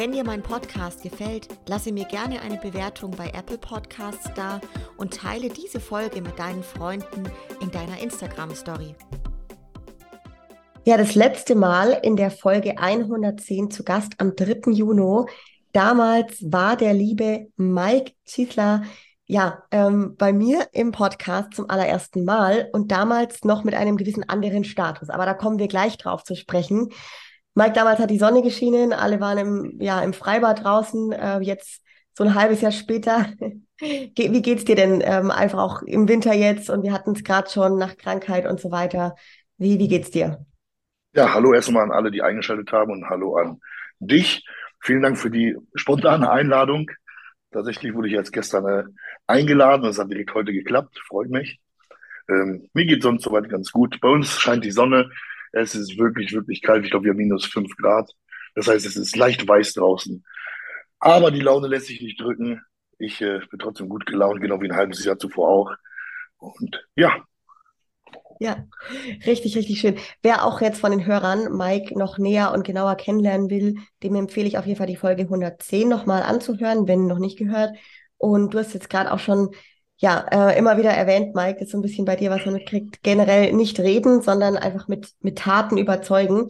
Wenn dir mein Podcast gefällt, lasse mir gerne eine Bewertung bei Apple Podcasts da und teile diese Folge mit deinen Freunden in deiner Instagram Story. Ja, das letzte Mal in der Folge 110 zu Gast am 3. Juni. Damals war der liebe Mike Ziesler ja, ähm, bei mir im Podcast zum allerersten Mal und damals noch mit einem gewissen anderen Status. Aber da kommen wir gleich drauf zu sprechen. Mike, damals hat die Sonne geschienen, alle waren im, ja, im Freibad draußen. Äh, jetzt so ein halbes Jahr später. Wie geht's dir denn ähm, einfach auch im Winter jetzt? Und wir hatten es gerade schon nach Krankheit und so weiter. Wie, wie geht's dir? Ja, hallo erstmal an alle, die eingeschaltet haben und hallo an dich. Vielen Dank für die spontane Einladung. Tatsächlich wurde ich jetzt gestern äh, eingeladen. Das hat direkt heute geklappt. Freut mich. Ähm, mir geht sonst soweit ganz gut. Bei uns scheint die Sonne. Es ist wirklich, wirklich kalt. Ich glaube, wir haben minus fünf Grad. Das heißt, es ist leicht weiß draußen. Aber die Laune lässt sich nicht drücken. Ich äh, bin trotzdem gut gelaunt, genau wie ein halbes Jahr zuvor auch. Und ja. Ja, richtig, richtig schön. Wer auch jetzt von den Hörern Mike noch näher und genauer kennenlernen will, dem empfehle ich auf jeden Fall die Folge 110 nochmal anzuhören, wenn noch nicht gehört. Und du hast jetzt gerade auch schon ja, äh, immer wieder erwähnt, Mike, ist so ein bisschen bei dir, was man mitkriegt, generell nicht reden, sondern einfach mit, mit Taten überzeugen.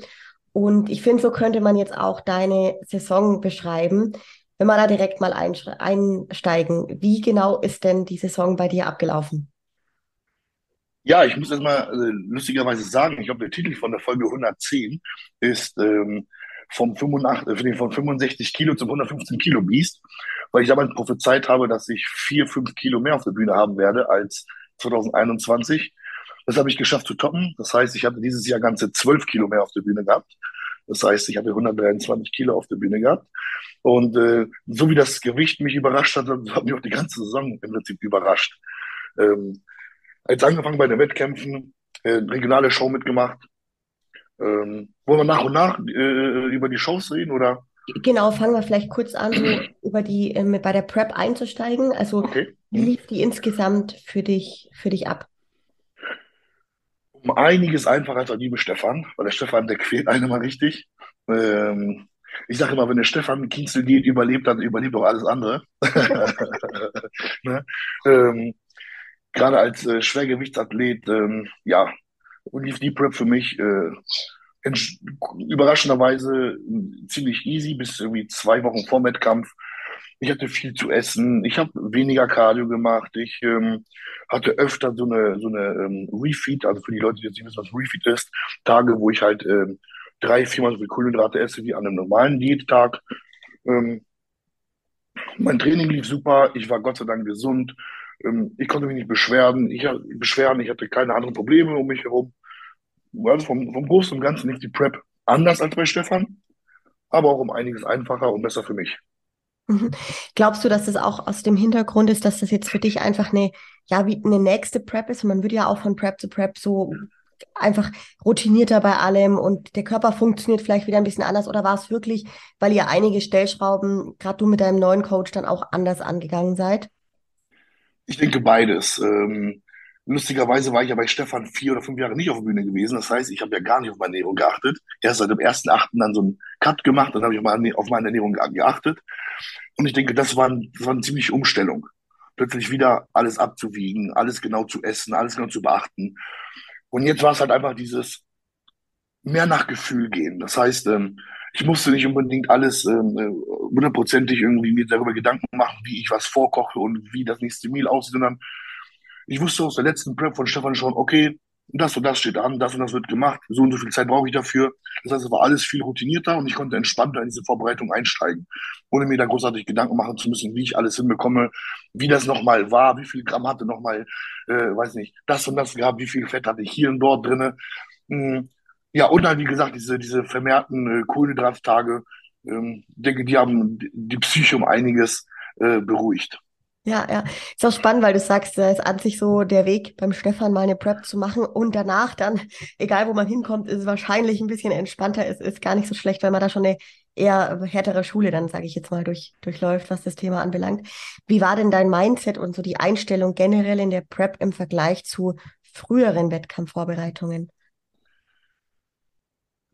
Und ich finde, so könnte man jetzt auch deine Saison beschreiben. Wenn wir da direkt mal einsteigen, wie genau ist denn die Saison bei dir abgelaufen? Ja, ich muss erst mal äh, lustigerweise sagen, ich glaube, der Titel von der Folge 110 ist ähm, vom, 85, äh, von 65 Kilo zum 115 Kilo Biest weil ich damals prophezeit habe, dass ich vier, fünf Kilo mehr auf der Bühne haben werde als 2021. Das habe ich geschafft zu toppen. Das heißt, ich hatte dieses Jahr ganze zwölf Kilo mehr auf der Bühne gehabt. Das heißt, ich hatte 123 Kilo auf der Bühne gehabt. Und äh, so wie das Gewicht mich überrascht hat, hat mich auch die ganze Saison im Prinzip überrascht. Ähm, jetzt angefangen bei den Wettkämpfen, äh, regionale Show mitgemacht. Ähm, wollen wir nach und nach äh, über die Shows reden oder? Genau, fangen wir vielleicht kurz an, so über die ähm, bei der Prep einzusteigen. Also okay. wie lief die insgesamt für dich, für dich ab? Um einiges einfacher als der liebe Stefan, weil der Stefan, der quält einen mal richtig. Ähm, ich sage immer, wenn der Stefan Kienzel geht, überlebt, dann überlebt auch alles andere. ne? ähm, Gerade als äh, Schwergewichtsathlet, ähm, ja, lief die Prep für mich äh, überraschenderweise ziemlich easy bis irgendwie zwei Wochen vor Wettkampf. Ich hatte viel zu essen, ich habe weniger Cardio gemacht, ich ähm, hatte öfter so eine so eine ähm, Refeed, also für die Leute, die jetzt nicht wissen, was Refeed ist, Tage, wo ich halt ähm, drei, viermal so viel Kohlenhydrate esse wie an einem normalen Diättag. Ähm, mein Training lief super, ich war Gott sei Dank gesund, ähm, ich konnte mich nicht beschweren, ich, beschweren, ich hatte keine anderen Probleme um mich herum also vom, vom Großen und Ganzen lief die Prep anders als bei Stefan, aber auch um einiges einfacher und besser für mich. Mhm. Glaubst du, dass das auch aus dem Hintergrund ist, dass das jetzt für dich einfach eine, ja, wie eine nächste Prep ist? Und man würde ja auch von Prep zu Prep so einfach routinierter bei allem und der Körper funktioniert vielleicht wieder ein bisschen anders oder war es wirklich, weil ihr einige Stellschrauben, gerade du mit deinem neuen Coach, dann auch anders angegangen seid? Ich denke beides. Ähm, Lustigerweise war ich ja bei Stefan vier oder fünf Jahre nicht auf der Bühne gewesen. Das heißt, ich habe ja gar nicht auf meine Ernährung geachtet. Erst seit dem ersten Achten dann so einen Cut gemacht, dann habe ich auf meine Ernährung geachtet. Und ich denke, das war, ein, das war eine ziemliche Umstellung. Plötzlich wieder alles abzuwiegen, alles genau zu essen, alles genau zu beachten. Und jetzt war es halt einfach dieses mehr nach Gefühl gehen. Das heißt, ähm, ich musste nicht unbedingt alles ähm, äh, hundertprozentig irgendwie mir darüber Gedanken machen, wie ich was vorkoche und wie das nächste Meal aussieht, sondern ich wusste aus der letzten Prep von Stefan schon, okay, das und das steht an, das und das wird gemacht, so und so viel Zeit brauche ich dafür. Das heißt, es war alles viel routinierter und ich konnte entspannter in diese Vorbereitung einsteigen, ohne mir da großartig Gedanken machen zu müssen, wie ich alles hinbekomme, wie das nochmal war, wie viel Gramm hatte nochmal, äh, weiß nicht, das und das gehabt, wie viel Fett hatte ich hier und dort drinne. Ja, und dann, wie gesagt, diese, diese vermehrten äh, Kohlenhydrattage, ähm, denke, die haben die Psyche um einiges äh, beruhigt. Ja, ja. Ist auch spannend, weil du sagst, da ist an sich so der Weg beim Stefan mal eine Prep zu machen und danach dann, egal wo man hinkommt, ist es wahrscheinlich ein bisschen entspannter. Es ist gar nicht so schlecht, weil man da schon eine eher härtere Schule dann, sage ich jetzt mal, durch, durchläuft, was das Thema anbelangt. Wie war denn dein Mindset und so die Einstellung generell in der Prep im Vergleich zu früheren Wettkampfvorbereitungen?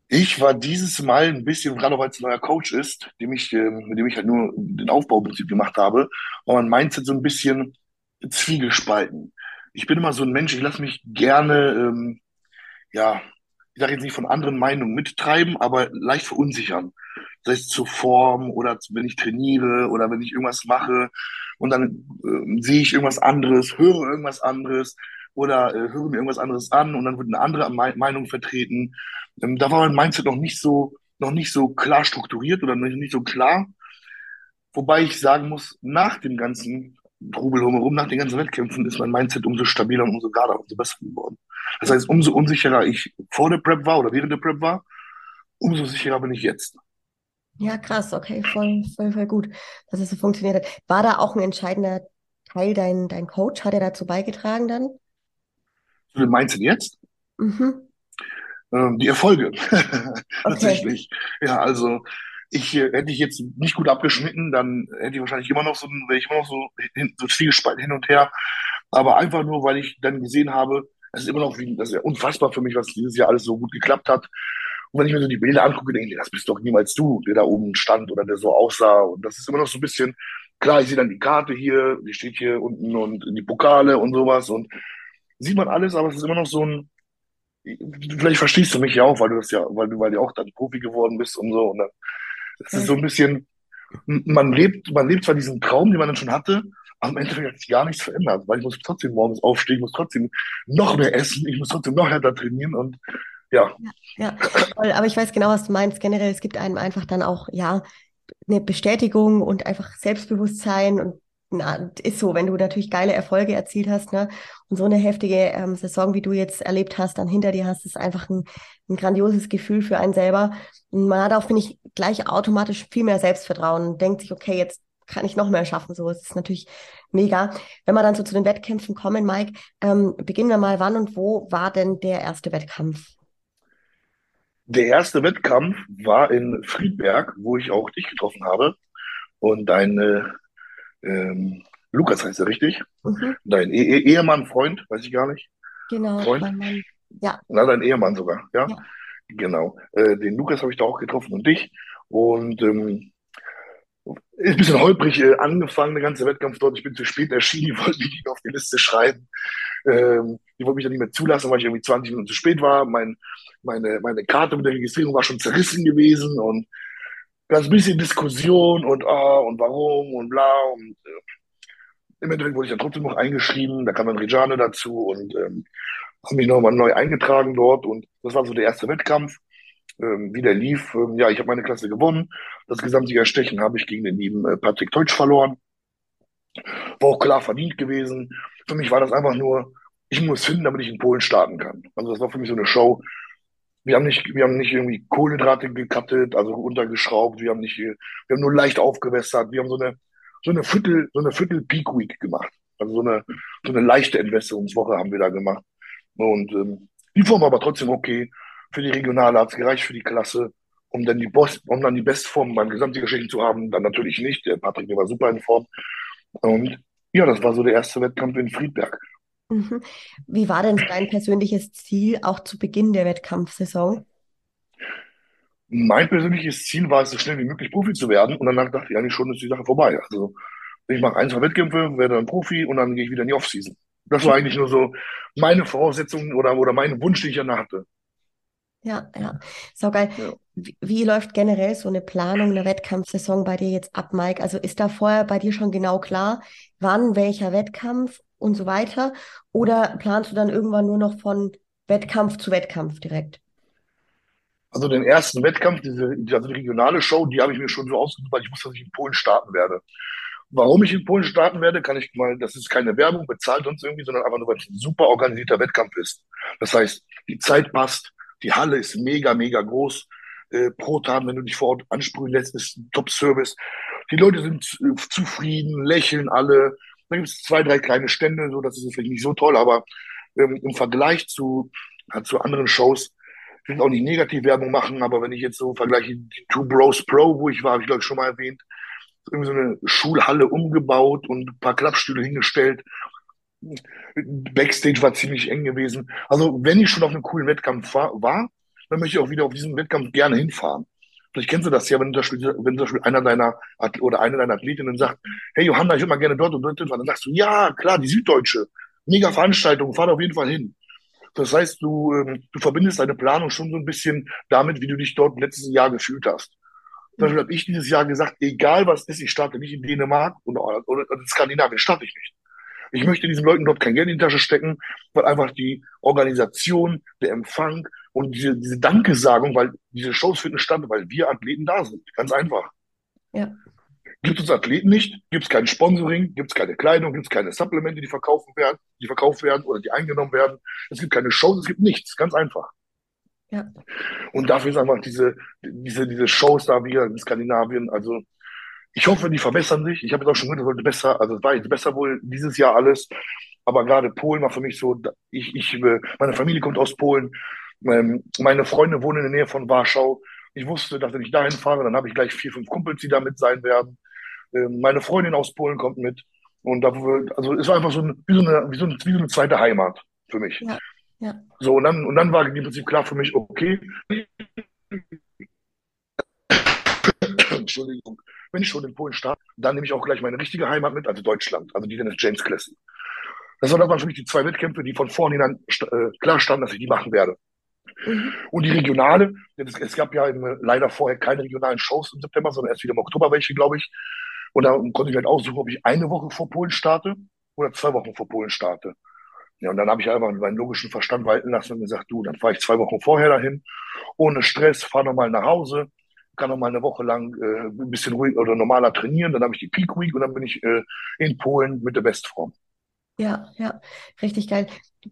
Ich war dieses Mal ein bisschen, gerade weil es ein neuer Coach ist, dem ich, äh, mit dem ich halt nur den Aufbau im Prinzip gemacht habe, war mein Mindset so ein bisschen zwiegespalten. Ich bin immer so ein Mensch, ich lasse mich gerne, ähm, ja, ich sage jetzt nicht von anderen Meinungen mittreiben, aber leicht verunsichern. Sei es zur Form oder wenn ich trainiere oder wenn ich irgendwas mache und dann äh, sehe ich irgendwas anderes, höre irgendwas anderes oder äh, höre mir irgendwas anderes an und dann wird eine andere Meinung vertreten. Ähm, da war mein Mindset noch nicht so, noch nicht so klar strukturiert oder nicht, nicht so klar. Wobei ich sagen muss, nach dem ganzen Trubel drumherum, nach den ganzen Wettkämpfen ist mein Mindset umso stabiler und umso gerader, umso besser geworden. Das heißt, umso unsicherer ich vor der Prep war oder während der Prep war, umso sicherer bin ich jetzt. Ja, krass, okay, voll, voll, voll gut, dass es so funktioniert hat. War da auch ein entscheidender Teil dein, dein Coach? Hat er dazu beigetragen dann? Zu dem Mindset jetzt? Mhm. Ähm, die Erfolge. Tatsächlich. Ja, also ich äh, hätte ich jetzt nicht gut abgeschnitten, dann hätte ich wahrscheinlich immer noch so, wäre ich immer noch so, hin, so zwiegespalten hin und her. Aber einfach nur, weil ich dann gesehen habe, es ist immer noch wie, das ist ja unfassbar für mich, was dieses Jahr alles so gut geklappt hat. Und wenn ich mir so die Bilder angucke, denke ich, das bist doch niemals du, der da oben stand oder der so aussah. Und das ist immer noch so ein bisschen, klar, ich sehe dann die Karte hier, die steht hier unten und die Pokale und sowas und sieht man alles, aber es ist immer noch so ein, vielleicht verstehst du mich ja auch, weil du das ja, weil du, weil du auch dann Profi geworden bist und so. Und dann, es ist so ein bisschen, man lebt, man lebt zwar diesen Traum, den man dann schon hatte, aber im Endeffekt hat sich gar nichts verändert, weil ich muss trotzdem morgens aufstehen, muss trotzdem noch mehr essen, ich muss trotzdem noch härter trainieren und ja. Ja, ja. aber ich weiß genau, was du meinst. Generell, es gibt einem einfach dann auch, ja, eine Bestätigung und einfach Selbstbewusstsein und na, ist so, wenn du natürlich geile Erfolge erzielt hast, ne, und so eine heftige ähm, Saison, wie du jetzt erlebt hast, dann hinter dir hast, ist einfach ein, ein grandioses Gefühl für einen selber. Und man hat auch, finde ich, gleich automatisch viel mehr Selbstvertrauen und denkt sich, okay, jetzt kann ich noch mehr schaffen. So, es ist natürlich mega. Wenn wir dann so zu den Wettkämpfen kommen, Mike, ähm, beginnen wir mal, wann und wo war denn der erste Wettkampf? Der erste Wettkampf war in Friedberg, wo ich auch dich getroffen habe. Und deine ähm, Lukas heißt er richtig? Mhm. Dein e e Ehemann, Freund, weiß ich gar nicht. Genau, Freund? mein Mann. Ja. Na, dein Ehemann sogar, ja? ja. Genau. Äh, den Lukas habe ich da auch getroffen und dich. Und ähm, ist ein bisschen holprig äh, angefangen, der ganze Wettkampf dort. Ich bin zu spät erschienen, die wollten mich nicht auf die Liste schreiben. Ähm, die wollten mich dann nicht mehr zulassen, weil ich irgendwie 20 Minuten zu spät war. Mein, meine, meine Karte mit der Registrierung war schon zerrissen gewesen und ganz bisschen Diskussion und ah und warum und bla und äh, im Endeffekt wurde ich dann trotzdem noch eingeschrieben, da kam dann Rejane dazu und ähm, habe mich nochmal neu eingetragen dort und das war so der erste Wettkampf, ähm, wie der lief. Ähm, ja, ich habe meine Klasse gewonnen. Das Gesamtsiegerstechen habe ich gegen den lieben äh, Patrick Teutsch verloren. War auch klar verdient gewesen. Für mich war das einfach nur, ich muss finden, damit ich in Polen starten kann. Also das war für mich so eine Show, wir haben nicht, wir haben nicht irgendwie Kohlenhydrate gekattet, also untergeschraubt. Wir haben nicht, wir haben nur leicht aufgewässert. Wir haben so eine, so eine Viertel, so eine Viertel Peak Week gemacht. Also so eine, so eine leichte Entwässerungswoche haben wir da gemacht. Und ähm, die Form war aber trotzdem okay. Für die Regionale hat es gereicht, für die Klasse, um dann die Boss, um dann die Bestform beim Gesamtsiegerstechen zu haben. Dann natürlich nicht. Der Patrick, der war super in Form. Und ja, das war so der erste Wettkampf in Friedberg. Mhm. Wie war denn dein persönliches Ziel auch zu Beginn der Wettkampfsaison? Mein persönliches Ziel war es, so schnell wie möglich Profi zu werden. Und danach dachte ich eigentlich schon, ist die Sache vorbei. Also ich mache ein, zwei Wettkämpfe, werde dann Profi und dann gehe ich wieder in die Offseason. Das war eigentlich nur so meine Voraussetzung oder, oder mein Wunsch, den ich danach hatte. Ja, ja. So geil. Ja. Wie, wie, läuft generell so eine Planung einer Wettkampfsaison bei dir jetzt ab, Mike? Also ist da vorher bei dir schon genau klar, wann welcher Wettkampf und so weiter? Oder planst du dann irgendwann nur noch von Wettkampf zu Wettkampf direkt? Also den ersten Wettkampf, diese, also die regionale Show, die habe ich mir schon so ausgesucht, weil ich wusste, dass ich in Polen starten werde. Warum ich in Polen starten werde, kann ich mal, das ist keine Werbung, bezahlt uns irgendwie, sondern einfach nur, weil es ein super organisierter Wettkampf ist. Das heißt, die Zeit passt, die Halle ist mega, mega groß. Äh, pro Tag, wenn du dich vor Ort ansprühen lässt, ist ein Top-Service. Die Leute sind zufrieden, lächeln alle. Da gibt es zwei, drei kleine Stände, so das ist vielleicht nicht so toll, aber ähm, im Vergleich zu, ja, zu anderen Shows, ich will auch nicht Negativwerbung machen, aber wenn ich jetzt so vergleiche, die Two Bros Pro, wo ich war, habe ich glaube ich schon mal erwähnt, irgendwie so eine Schulhalle umgebaut und ein paar Klappstühle hingestellt. Backstage war ziemlich eng gewesen. Also wenn ich schon auf einem coolen Wettkampf war, dann möchte ich auch wieder auf diesen Wettkampf gerne hinfahren. Vielleicht kennst du das ja, wenn zum Beispiel, wenn zum Beispiel einer deiner oder eine deiner Athletinnen sagt, hey Johanna, ich würde mal gerne dort und dort hinfahren, dann sagst du, ja, klar, die Süddeutsche, mega Veranstaltung, fahr auf jeden Fall hin. Das heißt, du, ähm, du verbindest deine Planung schon so ein bisschen damit, wie du dich dort letztes Jahr gefühlt hast. Zum Beispiel habe ich dieses Jahr gesagt, egal was ist, ich starte nicht in Dänemark oder, oder in Skandinavien, starte ich nicht. Ich möchte diesen Leuten dort kein Geld in die Tasche stecken, weil einfach die Organisation, der Empfang und diese, diese Dankesagung, weil diese Shows finden statt, weil wir Athleten da sind. Ganz einfach. Ja. Gibt es Athleten nicht, gibt es kein Sponsoring, gibt es keine Kleidung, gibt es keine Supplemente, die verkaufen werden, die verkauft werden oder die eingenommen werden. Es gibt keine Shows, es gibt nichts. Ganz einfach. Ja. Und dafür ist einfach diese, diese, diese Shows da wieder in Skandinavien, also ich hoffe, die verbessern sich. Ich habe jetzt auch schon gehört, das sollte besser, also es war jetzt besser wohl dieses Jahr alles. Aber gerade Polen war für mich so, ich, ich, äh, meine Familie kommt aus Polen, meine Freunde wohnen in der Nähe von Warschau. Ich wusste, dass wenn ich dahin fahre, dann habe ich gleich vier, fünf Kumpels, die da mit sein werden. Ähm, meine Freundin aus Polen kommt mit. Und da, also es war einfach so, ein, wie, so eine, wie, so eine, wie so eine zweite Heimat für mich. Ja, ja. So, und dann, und dann war im Prinzip klar für mich, okay, Entschuldigung, wenn ich schon in Polen starte, dann nehme ich auch gleich meine richtige Heimat mit, also Deutschland, also die Dennis James Classic. Das waren für mich die zwei Wettkämpfe, die von vornherein äh, klar standen, dass ich die machen werde. Mhm. Und die regionale, es, gab ja im, leider vorher keine regionalen Shows im September, sondern erst wieder im Oktober welche, glaube ich. Und da konnte ich halt aussuchen, ob ich eine Woche vor Polen starte oder zwei Wochen vor Polen starte. Ja, und dann habe ich einfach meinen logischen Verstand walten lassen und gesagt, du, dann fahre ich zwei Wochen vorher dahin, ohne Stress, fahre nochmal nach Hause, kann noch mal eine Woche lang äh, ein bisschen ruhig oder normaler trainieren. Dann habe ich die Peak Week und dann bin ich äh, in Polen mit der Bestform. Ja, ja, richtig geil.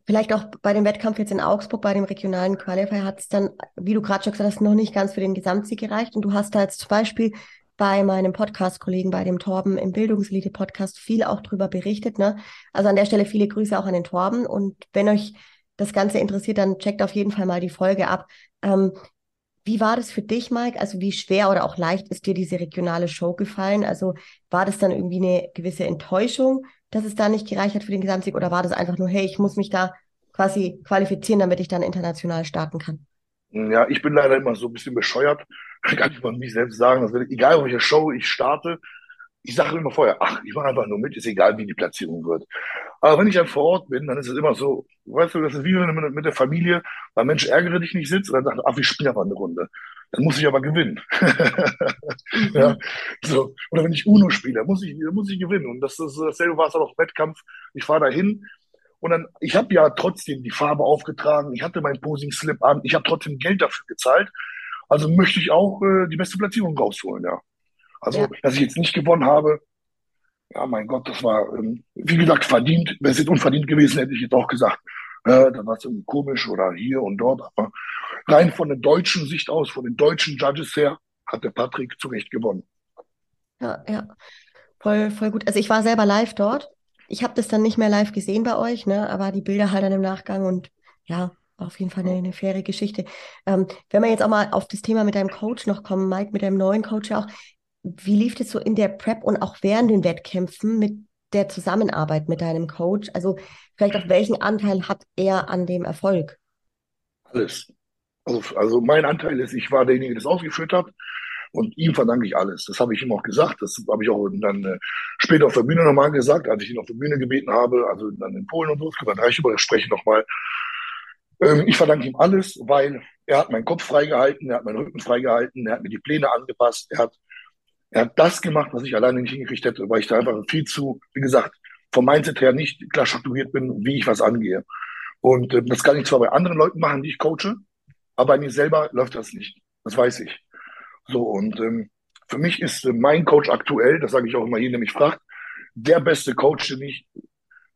Vielleicht auch bei dem Wettkampf jetzt in Augsburg, bei dem regionalen Qualifier hat es dann, wie du gerade schon gesagt hast, noch nicht ganz für den Gesamtsieg gereicht. Und du hast da jetzt zum Beispiel bei meinem Podcast-Kollegen, bei dem Torben im Bildungselite-Podcast viel auch drüber berichtet. Ne? Also an der Stelle viele Grüße auch an den Torben. Und wenn euch das Ganze interessiert, dann checkt auf jeden Fall mal die Folge ab. Ähm, wie war das für dich, Mike? Also wie schwer oder auch leicht ist dir diese regionale Show gefallen? Also war das dann irgendwie eine gewisse Enttäuschung, dass es da nicht gereicht hat für den Gesamtsieg oder war das einfach nur, hey, ich muss mich da quasi qualifizieren, damit ich dann international starten kann? Ja, ich bin leider immer so ein bisschen bescheuert. Kann ich mal mich selbst sagen. Also egal, welche Show ich starte, ich sage immer vorher, ach, ich mache einfach nur mit, ist egal, wie die Platzierung wird. Aber wenn ich dann vor Ort bin, dann ist es immer so, weißt du, das ist wie wenn du mit der Familie, weil Mensch ärgere dich nicht sitzt und dann sagt, ach, wir spielen aber eine Runde. Dann muss ich aber gewinnen. ja, so. Oder wenn ich Uno spiele, muss ich, muss ich gewinnen. Und das ist dasselbe war es auch Wettkampf. Ich fahre dahin und dann, ich habe ja trotzdem die Farbe aufgetragen, ich hatte meinen Posing-Slip an, ich habe trotzdem Geld dafür gezahlt. Also möchte ich auch äh, die beste Platzierung rausholen, ja. Also, ja. dass ich jetzt nicht gewonnen habe, ja, mein Gott, das war, ähm, wie gesagt, verdient. Wäre es jetzt unverdient gewesen, hätte ich jetzt auch gesagt, äh, da war es irgendwie komisch oder hier und dort. Aber rein von der deutschen Sicht aus, von den deutschen Judges her, hat der Patrick zu Recht gewonnen. Ja, ja. Voll, voll gut. Also ich war selber live dort. Ich habe das dann nicht mehr live gesehen bei euch, ne? aber die Bilder halt dann im Nachgang und ja, auf jeden Fall eine, eine faire Geschichte. Ähm, wenn wir jetzt auch mal auf das Thema mit deinem Coach noch kommen, Mike, mit deinem neuen Coach auch, wie lief es so in der Prep und auch während den Wettkämpfen mit der Zusammenarbeit mit deinem Coach? Also vielleicht auch welchen Anteil hat er an dem Erfolg? Alles. Also, also mein Anteil ist, ich war derjenige, der das ausgeführt hat. Und ihm verdanke ich alles. Das habe ich ihm auch gesagt. Das habe ich auch dann äh, später auf der Bühne nochmal gesagt, als ich ihn auf der Bühne gebeten habe, also dann in Polen und so. Dann reiche über das Sprechen nochmal. Ähm, ich verdanke ihm alles, weil er hat meinen Kopf freigehalten, er hat meinen Rücken freigehalten, er hat mir die Pläne angepasst, er hat er hat das gemacht, was ich alleine nicht hingekriegt hätte, weil ich da einfach viel zu, wie gesagt, vom Mindset her nicht klar strukturiert bin, wie ich was angehe. Und äh, das kann ich zwar bei anderen Leuten machen, die ich coache, aber bei mir selber läuft das nicht. Das weiß ich. So, und ähm, für mich ist äh, mein Coach aktuell, das sage ich auch immer jedem, der mich fragt, der beste Coach, den ich,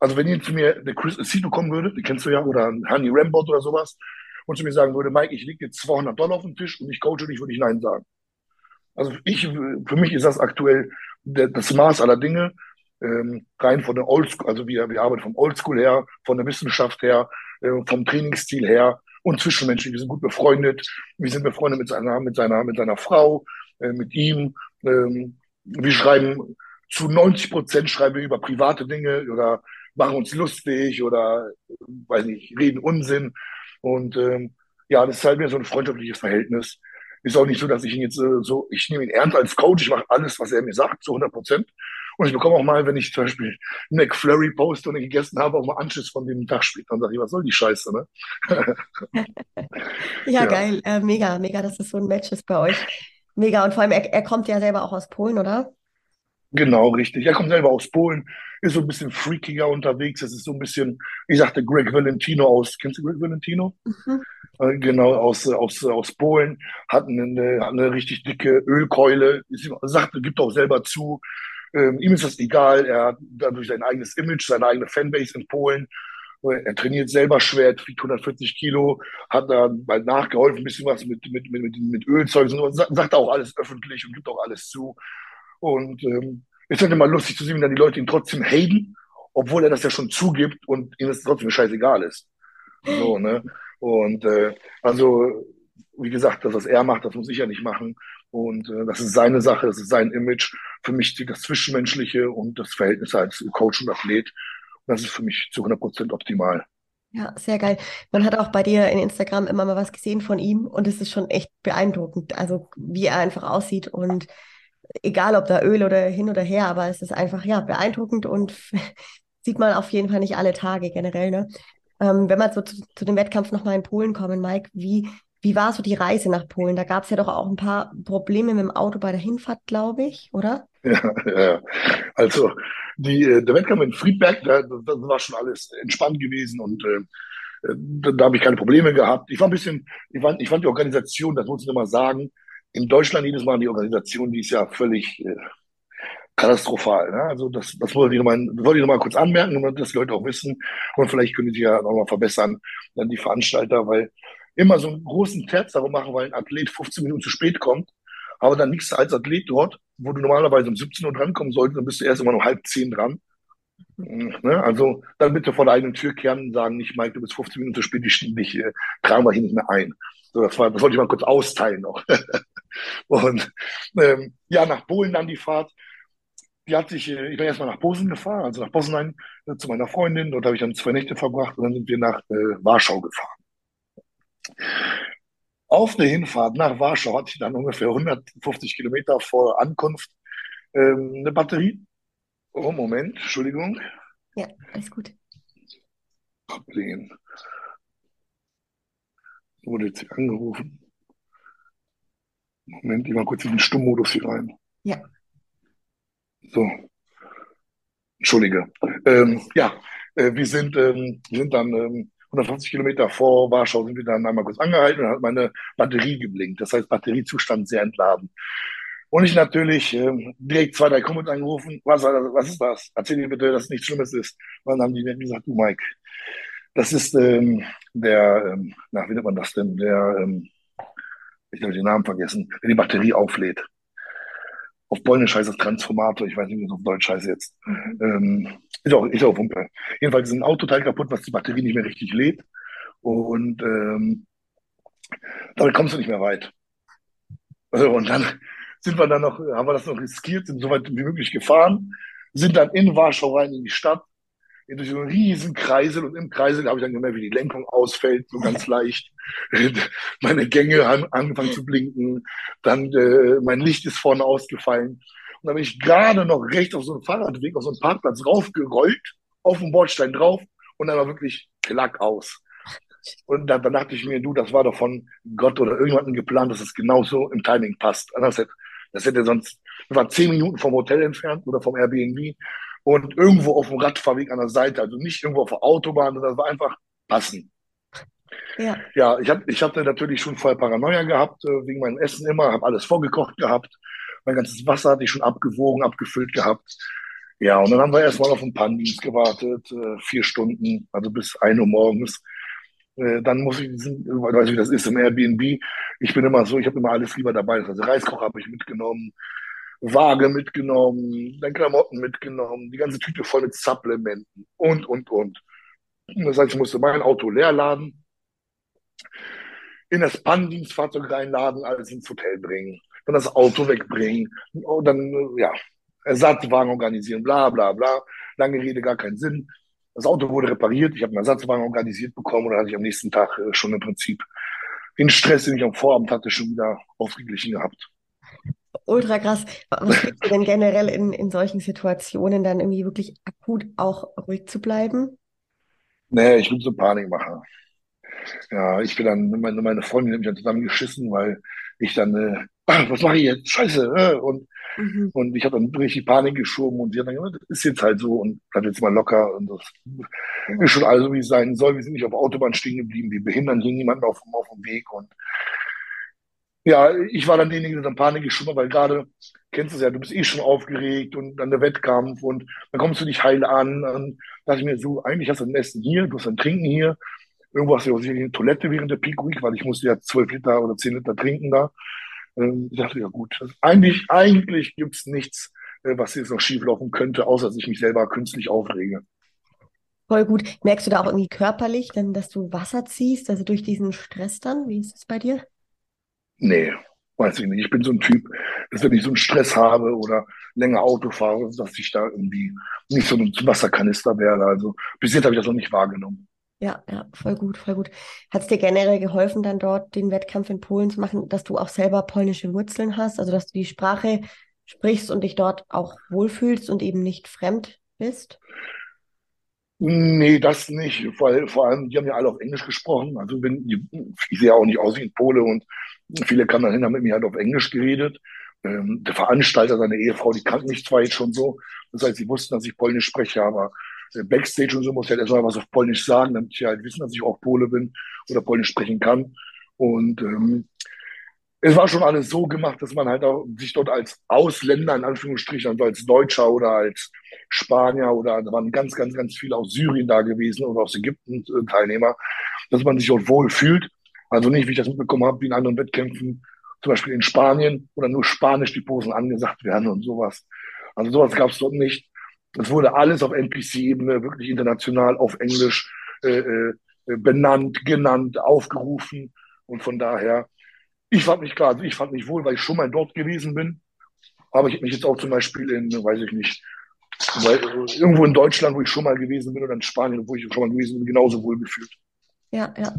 also wenn ihr zu mir der Chris Aceto kommen würde, den kennst du ja, oder Honey Rambot oder sowas, und zu mir sagen würde, Mike, ich lege jetzt 200 Dollar auf den Tisch und ich coache dich, würde ich Nein sagen. Also ich, für mich ist das aktuell das Maß aller Dinge. ähm, rein von der Oldschool, also wir, wir arbeiten vom Oldschool her, von der Wissenschaft her, äh, vom Trainingsstil her und zwischenmenschlich. Wir sind gut befreundet. Wir sind befreundet mit seiner, mit seiner, mit seiner Frau, äh, mit ihm. Ähm, wir schreiben zu 90 Prozent schreiben wir über private Dinge oder machen uns lustig oder, weiß nicht, reden Unsinn. Und ähm, ja, das ist halt mir so ein freundschaftliches Verhältnis. Ist auch nicht so, dass ich ihn jetzt äh, so, ich nehme ihn ernst als Coach, ich mache alles, was er mir sagt, zu 100 Prozent. Und ich bekomme auch mal, wenn ich zum Beispiel McFlurry poste und ich gegessen habe, auch mal Anschluss von dem Tag später. Dann sage ich, was soll die Scheiße, ne? ja, ja, geil. Äh, mega, mega, dass es so ein Match ist bei euch. Mega. Und vor allem, er, er kommt ja selber auch aus Polen, oder? Genau, richtig. Er kommt selber aus Polen, ist so ein bisschen freakiger unterwegs. Es ist so ein bisschen, ich sagte Greg Valentino aus, kennst du Greg Valentino? Mhm. Äh, genau, aus, aus, aus Polen, hat eine, hat eine richtig dicke Ölkeule, ist, sagt, gibt auch selber zu, ähm, ihm ist das egal, er hat dadurch sein eigenes Image, seine eigene Fanbase in Polen. Er trainiert selber schwer, wiegt 140 Kilo, hat da mal nachgeholfen, ein bisschen was mit, mit, mit, mit Ölzeug, sagt auch alles öffentlich und gibt auch alles zu. Und ähm, ist halt immer lustig zu sehen, wie dann die Leute ihn trotzdem haten, obwohl er das ja schon zugibt und ihm das trotzdem scheißegal ist. So, ne? Und äh, also, wie gesagt, das, was er macht, das muss ich ja nicht machen. Und äh, das ist seine Sache, das ist sein Image. Für mich das Zwischenmenschliche und das Verhältnis als Coach und Athlet. Und das ist für mich zu 100 Prozent optimal. Ja, sehr geil. Man hat auch bei dir in Instagram immer mal was gesehen von ihm und es ist schon echt beeindruckend, also wie er einfach aussieht und egal ob da Öl oder hin oder her, aber es ist einfach ja beeindruckend und sieht man auf jeden Fall nicht alle Tage generell. Ne? Ähm, wenn wir so zu, zu dem Wettkampf nochmal in Polen kommen, Mike, wie, wie war so die Reise nach Polen? Da gab es ja doch auch ein paar Probleme mit dem Auto bei der Hinfahrt, glaube ich, oder? Ja, ja. Also die, äh, der Wettkampf in Friedberg, da, da war schon alles entspannt gewesen und äh, da, da habe ich keine Probleme gehabt. Ich war ein bisschen, ich fand, ich fand die Organisation, das muss ich immer sagen, in Deutschland jedes Mal die Organisation, die ist ja völlig äh, katastrophal. Ne? Also das, das wollte ich nochmal, wollte ich noch kurz anmerken, damit das die Leute auch wissen. Und vielleicht können sie ja nochmal verbessern, dann die Veranstalter, weil immer so einen großen Terz darum machen, weil ein Athlet 15 Minuten zu spät kommt, aber dann nichts als Athlet dort, wo du normalerweise um 17 Uhr drankommen solltest, dann bist du erst immer noch halb zehn dran. Mhm, ne? Also dann bitte vor der eigenen Tür kehren und sagen, nicht Mike, du bist 15 Minuten zu spät, ich, ich äh, tragen wir hier nicht mehr ein. So, das, war, das wollte ich mal kurz austeilen noch. und ähm, ja, nach Polen dann die Fahrt. Die hat sich, äh, ich bin erstmal nach Posen gefahren, also nach Posen äh, zu meiner Freundin. Dort habe ich dann zwei Nächte verbracht und dann sind wir nach äh, Warschau gefahren. Auf der Hinfahrt nach Warschau hatte ich dann ungefähr 150 Kilometer vor Ankunft ähm, eine Batterie. Oh, Moment, Entschuldigung. Ja, alles gut. Ablehnen. Wurde jetzt hier angerufen. Moment, ich mal kurz in den Stummmodus hier rein. Ja. So. Entschuldige. Ähm, ja, äh, wir sind, ähm, wir sind dann ähm, 150 Kilometer vor Warschau sind wir dann einmal kurz angehalten und hat meine Batterie geblinkt. Das heißt, Batteriezustand sehr entladen. Und ich natürlich ähm, direkt zwei, drei Kumpels angerufen. Was, was ist das? Erzähl mir bitte, dass nichts Schlimmes ist. Und dann haben die mir gesagt, du Mike, das ist ähm, der, ähm, na, wie nennt man das denn? Der, ähm, ich habe den Namen vergessen, wenn die Batterie auflädt. Auf Polnisch heißt das Transformator, ich weiß nicht, wie es auf Deutsch heißt jetzt. Ähm, ist auch, ist auch Wumpe. Jedenfalls ist ein Autoteil kaputt, was die Batterie nicht mehr richtig lädt. Und ähm, damit kommst du nicht mehr weit. Und dann sind wir dann noch, haben wir das noch riskiert, sind so weit wie möglich gefahren, sind dann in Warschau rein in die Stadt, durch so einen riesen Kreisel und im Kreisel habe ich dann gemerkt, wie die Lenkung ausfällt, so ganz leicht. Meine Gänge haben angefangen zu blinken, dann äh, mein Licht ist vorne ausgefallen. Und dann bin ich gerade noch rechts auf so einen Fahrradweg, auf so einen Parkplatz raufgerollt, auf den Bordstein drauf und dann war wirklich Klack aus. Und dann, dann dachte ich mir, du, das war doch von Gott oder irgendjemandem geplant, dass es genauso im Timing passt. Das hätte, das hätte sonst, wir waren zehn Minuten vom Hotel entfernt oder vom Airbnb und irgendwo auf dem Radfahrweg an der Seite, also nicht irgendwo auf der Autobahn, das war einfach passen. Ja, ja ich, hab, ich hatte natürlich schon vorher Paranoia gehabt, äh, wegen meinem Essen immer, habe alles vorgekocht gehabt. Mein ganzes Wasser hatte ich schon abgewogen, abgefüllt gehabt. Ja, und dann haben wir erstmal auf den Pannendienst gewartet, äh, vier Stunden, also bis ein Uhr morgens. Äh, dann muss ich diesen, ich weiß nicht, wie das ist im Airbnb. Ich bin immer so, ich habe immer alles lieber dabei. Also Reiskocher habe ich mitgenommen, Waage mitgenommen, deine Klamotten mitgenommen, die ganze Tüte voll mit Supplementen und, und, und. Das heißt, ich musste mein Auto leer laden, in das Pannendienstfahrzeug reinladen, alles ins Hotel bringen, dann das Auto wegbringen und dann, ja, Ersatzwagen organisieren, bla, bla, bla. Lange Rede, gar keinen Sinn. Das Auto wurde repariert, ich habe einen Ersatzwagen organisiert bekommen und dann hatte ich am nächsten Tag äh, schon im Prinzip den Stress, den ich am Vorabend hatte, schon wieder ausgeglichen gehabt. Ultra krass. Was dir denn generell in, in solchen Situationen dann irgendwie wirklich akut auch ruhig zu bleiben? Nee, ich bin so Panikmacher. Ja, ich bin dann, meine, meine Freundin hat mich dann zusammengeschissen, weil ich dann, äh, was mache ich jetzt? Scheiße. Äh, und, mhm. und ich habe dann richtig Panik geschoben und sie hat dann gesagt, das ist jetzt halt so und bleib jetzt mal locker und das ist schon alles wie es sein soll. Wir sind nicht auf der Autobahn stehen geblieben, wir behindern hier niemanden auf, auf dem Weg und ja, ich war dann derjenige, der dann Panik geschoben weil gerade, kennst du es ja, du bist eh schon aufgeregt und dann der Wettkampf und dann kommst du nicht heil an. Dann dachte ich mir so, eigentlich hast du ein Essen hier, du hast ein Trinken hier, Irgendwo hast du auch sicherlich eine Toilette während der Peak Week, weil ich musste ja zwölf Liter oder zehn Liter trinken da. Ähm, ich dachte, ja gut, eigentlich, eigentlich gibt's nichts, äh, was jetzt noch schieflaufen könnte, außer dass ich mich selber künstlich aufrege. Voll gut. Merkst du da auch irgendwie körperlich, dann, dass du Wasser ziehst, also durch diesen Stress dann? Wie ist es bei dir? Nee, weiß ich nicht. Ich bin so ein Typ, dass wenn ich so einen Stress habe oder länger Auto fahre, dass ich da irgendwie nicht so ein Wasserkanister werde. Also bis jetzt habe ich das noch nicht wahrgenommen. Ja, ja, voll gut, voll gut. Hat es dir generell geholfen, dann dort den Wettkampf in Polen zu machen, dass du auch selber polnische Wurzeln hast, also dass du die Sprache sprichst und dich dort auch wohlfühlst und eben nicht fremd bist? Nee, das nicht. Vor, vor allem, die haben ja alle auf Englisch gesprochen. Also wenn, ich sehe auch nicht aus wie ein Pole und viele kamen dann haben mit mir halt auf Englisch geredet. Ähm, der Veranstalter, seine Ehefrau, die kannten mich zwar jetzt schon so. Das heißt, sie wussten, dass ich Polnisch spreche, aber Backstage und so muss ich halt erstmal was auf Polnisch sagen, damit sie halt wissen, dass ich auch Pole bin oder Polnisch sprechen kann. Und ähm, es war schon alles so gemacht, dass man halt auch sich dort als Ausländer, in Anführungsstrichen, also als Deutscher oder als Spanier oder da waren ganz, ganz, ganz viele aus Syrien da gewesen oder aus Ägypten äh, Teilnehmer, dass man sich dort wohl fühlt. Also nicht, wie ich das mitbekommen habe, wie in anderen Wettkämpfen, zum Beispiel in Spanien, oder nur Spanisch die Posen angesagt werden und sowas. Also sowas gab es dort nicht. Es wurde alles auf NPC-Ebene, wirklich international auf Englisch äh, äh, benannt, genannt, aufgerufen. Und von daher, ich fand mich klar, ich fand mich wohl, weil ich schon mal dort gewesen bin. Aber ich habe mich jetzt auch zum Beispiel in, weiß ich nicht, weil, irgendwo in Deutschland, wo ich schon mal gewesen bin, oder in Spanien, wo ich schon mal gewesen bin, genauso wohl gefühlt. Ja, ja.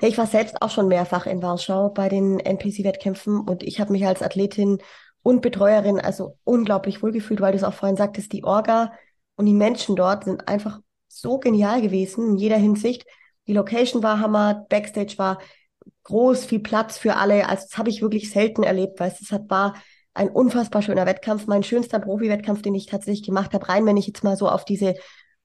Ja, ich war selbst auch schon mehrfach in Warschau bei den NPC-Wettkämpfen und ich habe mich als Athletin und Betreuerin also unglaublich wohlgefühlt, weil du es auch vorhin sagtest, die Orga und die Menschen dort sind einfach so genial gewesen in jeder Hinsicht. Die Location war Hammer, Backstage war groß, viel Platz für alle. Also das habe ich wirklich selten erlebt, weil es hat, war ein unfassbar schöner Wettkampf, mein schönster Profi-Wettkampf, den ich tatsächlich gemacht habe, rein, wenn ich jetzt mal so auf diese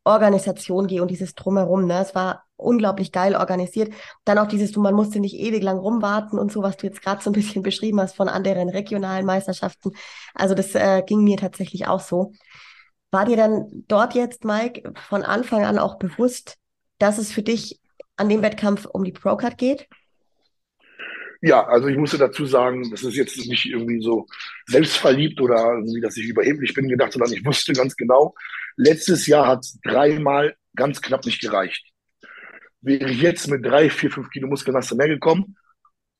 Organisation gehe und dieses Drumherum. Ne? Es war unglaublich geil organisiert. Dann auch dieses, du, man musste nicht ewig lang rumwarten und so, was du jetzt gerade so ein bisschen beschrieben hast von anderen regionalen Meisterschaften. Also das äh, ging mir tatsächlich auch so. War dir dann dort jetzt, Mike, von Anfang an auch bewusst, dass es für dich an dem Wettkampf um die Procard geht? Ja, also ich musste dazu sagen, das ist jetzt nicht irgendwie so selbstverliebt oder irgendwie, dass ich überheblich bin gedacht, sondern ich wusste ganz genau, letztes Jahr hat es dreimal ganz knapp nicht gereicht wäre ich jetzt mit drei, vier, fünf Kilo Muskelmasse mehr gekommen,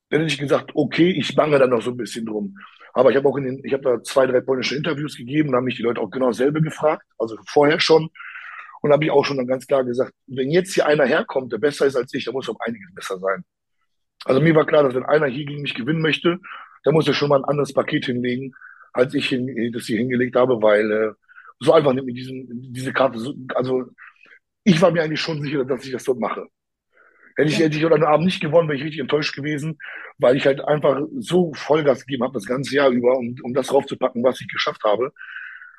dann hätte ich gesagt, okay, ich bange da noch so ein bisschen drum. Aber ich habe auch in den, ich habe da zwei, drei polnische Interviews gegeben, da haben mich die Leute auch genau dasselbe gefragt, also vorher schon. Und da habe ich auch schon dann ganz klar gesagt, wenn jetzt hier einer herkommt, der besser ist als ich, dann muss auch einiges besser sein. Also mir war klar, dass wenn einer hier gegen mich gewinnen möchte, dann muss er schon mal ein anderes Paket hinlegen, als ich hin, das hier hingelegt habe, weil äh, so einfach nimmt mir diesen, diese Karte, so, also ich war mir eigentlich schon sicher, dass ich das dort mache. Hätte ich, hätte ich oder Abend nicht gewonnen, wäre ich richtig enttäuscht gewesen, weil ich halt einfach so Vollgas gegeben habe das ganze Jahr über, um, um das draufzupacken, was ich geschafft habe,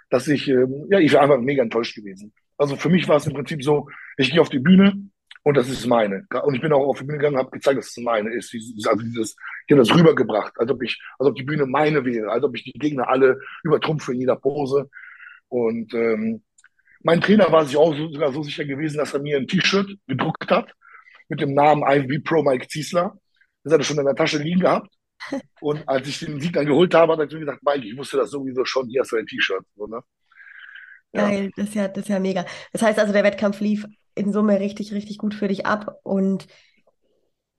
dass ich, ähm, ja, ich wäre einfach mega enttäuscht gewesen. Also für mich war es im Prinzip so, ich gehe auf die Bühne und das ist meine. Und ich bin auch auf die Bühne gegangen und habe gezeigt, dass es meine ist. Also dieses, ich habe das rübergebracht, als ob ich, als ob die Bühne meine wäre, als ob ich die Gegner alle übertrumpfe in jeder Pose. Und ähm, mein Trainer war sich auch so, sogar so sicher gewesen, dass er mir ein T-Shirt gedruckt hat mit dem Namen IVB Pro Mike Ziesler. Das hat er schon in der Tasche liegen gehabt. Und als ich den Sieg dann geholt habe, hat er zu mir gesagt, Mike, ich wusste das sowieso schon, hier hast du ein T-Shirt. So, ne? ja. Geil, das ist, ja, das ist ja mega. Das heißt also, der Wettkampf lief in Summe richtig, richtig gut für dich ab und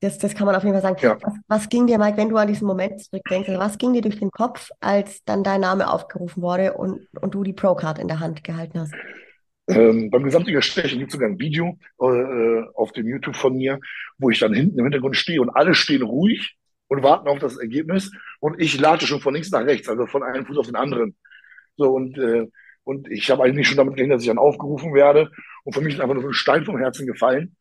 das, das kann man auf jeden Fall sagen. Ja. Was, was, ging dir, Mike, wenn du an diesen Moment zurückdenkst, also was ging dir durch den Kopf, als dann dein Name aufgerufen wurde und, und du die Pro-Card in der Hand gehalten hast? Ähm, beim Gesamtsieger Stechen gibt es sogar ein Video äh, auf dem YouTube von mir, wo ich dann hinten im Hintergrund stehe und alle stehen ruhig und warten auf das Ergebnis und ich lade schon von links nach rechts, also von einem Fuß auf den anderen. So und äh, und ich habe eigentlich schon damit gerechnet, dass ich dann aufgerufen werde. Und für mich ist einfach nur so ein Stein vom Herzen gefallen,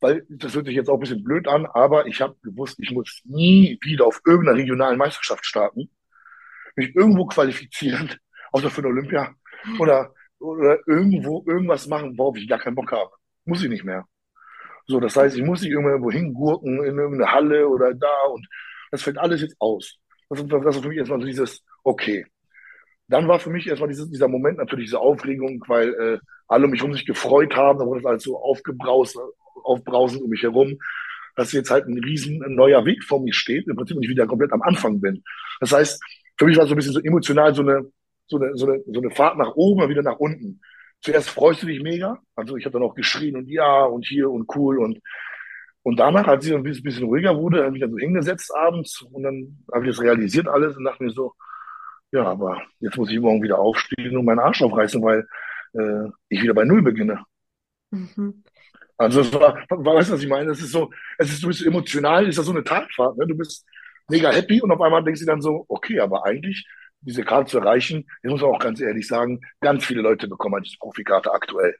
weil das hört sich jetzt auch ein bisschen blöd an, aber ich habe gewusst, ich muss nie wieder auf irgendeiner regionalen Meisterschaft starten, mich irgendwo qualifizieren, außer für eine Olympia oder, oder irgendwo irgendwas machen, worauf ich gar keinen Bock habe. Muss ich nicht mehr. So, das heißt, ich muss nicht irgendwo hingurken in irgendeine Halle oder da und das fällt alles jetzt aus. Das ist, das ist für mich erstmal so dieses, okay, dann war für mich erstmal dieses, dieser Moment natürlich diese Aufregung, weil äh, alle um mich herum sich gefreut haben, da wurde es alles so aufgebraust, aufbrausend um mich herum, dass jetzt halt ein riesen ein neuer Weg vor mir steht, im Prinzip und ich wieder komplett am Anfang bin. Das heißt, für mich war es so ein bisschen so emotional so eine, so eine, so eine, so eine Fahrt nach oben und wieder nach unten. Zuerst freust du dich mega, also ich habe dann auch geschrien und ja und hier und cool und und danach, als ich ein bisschen, ruhiger wurde, habe ich dann so hingesetzt abends und dann habe ich das realisiert alles und dachte mir so, ja, aber jetzt muss ich morgen wieder aufstehen und meinen Arsch aufreißen, weil äh, ich wieder bei Null beginne. Mhm. Also es war, weißt du, was ich meine? Es ist so, es ist, du bist emotional, ist das so eine Talfahrt, ne? Du bist mega happy und auf einmal denkst du dann so, okay, aber eigentlich, diese Karte zu erreichen, ich muss auch ganz ehrlich sagen, ganz viele Leute bekommen halt diese Profikarte aktuell.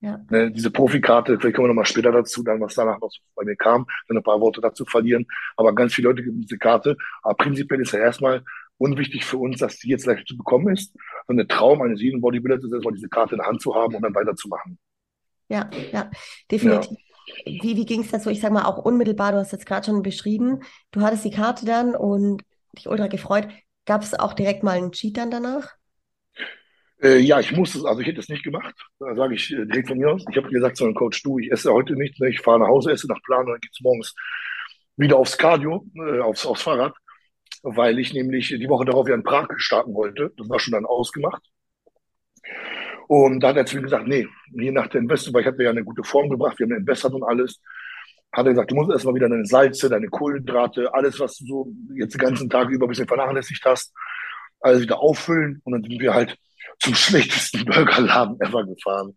Ja. Ne, diese Profikarte, vielleicht kommen wir nochmal später dazu, dann was danach noch bei mir kam, dann ein paar Worte dazu verlieren. Aber ganz viele Leute geben diese Karte. Aber prinzipiell ist ja erstmal unwichtig für uns, dass die jetzt leicht zu bekommen ist. Und der Traum eines jeden Bodybuilders ist erstmal diese Karte in der Hand zu haben und dann weiterzumachen. Ja, ja, definitiv. Ja. Wie, wie ging es dazu? Ich sag mal auch unmittelbar, du hast jetzt gerade schon beschrieben, du hattest die Karte dann und dich ultra gefreut. Gab es auch direkt mal einen Cheat dann danach? Äh, ja, ich musste es, also ich hätte es nicht gemacht. Da sage ich äh, direkt von mir aus. Ich habe gesagt zu meinem Coach, du, ich esse heute nicht, ne? ich fahre nach Hause, esse nach Plan und dann geht's morgens wieder aufs Cardio, äh, aufs, aufs Fahrrad weil ich nämlich die Woche darauf ja in Prag starten wollte. Das war schon dann ausgemacht. Und da hat er zu mir gesagt, nee, je nach der Investor, weil ich hatte ja eine gute Form gebracht, wir haben entwässert und alles, hat er gesagt, du musst erstmal wieder deine Salze, deine Kohlenhydrate, alles, was du so jetzt den ganzen Tag über ein bisschen vernachlässigt hast, alles wieder auffüllen. Und dann sind wir halt zum schlechtesten Burgerladen ever gefahren.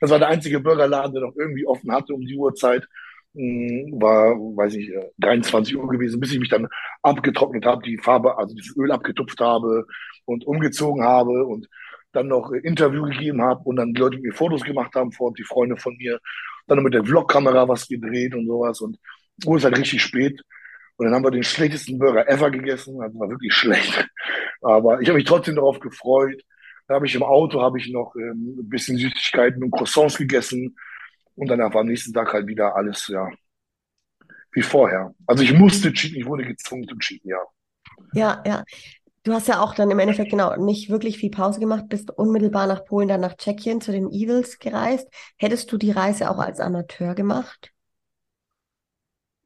Das war der einzige Burgerladen, der noch irgendwie offen hatte um die Uhrzeit. Hm, war, weiß ich, 23 Uhr gewesen, bis ich mich dann abgetrocknet habe, die Farbe, also das Öl abgetupft habe und umgezogen habe und dann noch Interview gegeben habe und dann die Leute mir Fotos gemacht haben vor die Freunde von mir, dann mit der Vlogkamera was gedreht und sowas und wurde es halt richtig spät. Und dann haben wir den schlechtesten Burger ever gegessen, also war wirklich schlecht, aber ich habe mich trotzdem darauf gefreut. Da habe ich im Auto habe ich noch ähm, ein bisschen Süßigkeiten und Croissants gegessen und danach war am nächsten Tag halt wieder alles, ja, wie vorher. Also ich musste cheaten, ich wurde gezwungen zu cheaten, ja. Ja, ja. Du hast ja auch dann im Endeffekt genau nicht wirklich viel Pause gemacht, bist unmittelbar nach Polen, dann nach Tschechien zu den Evils gereist. Hättest du die Reise auch als Amateur gemacht?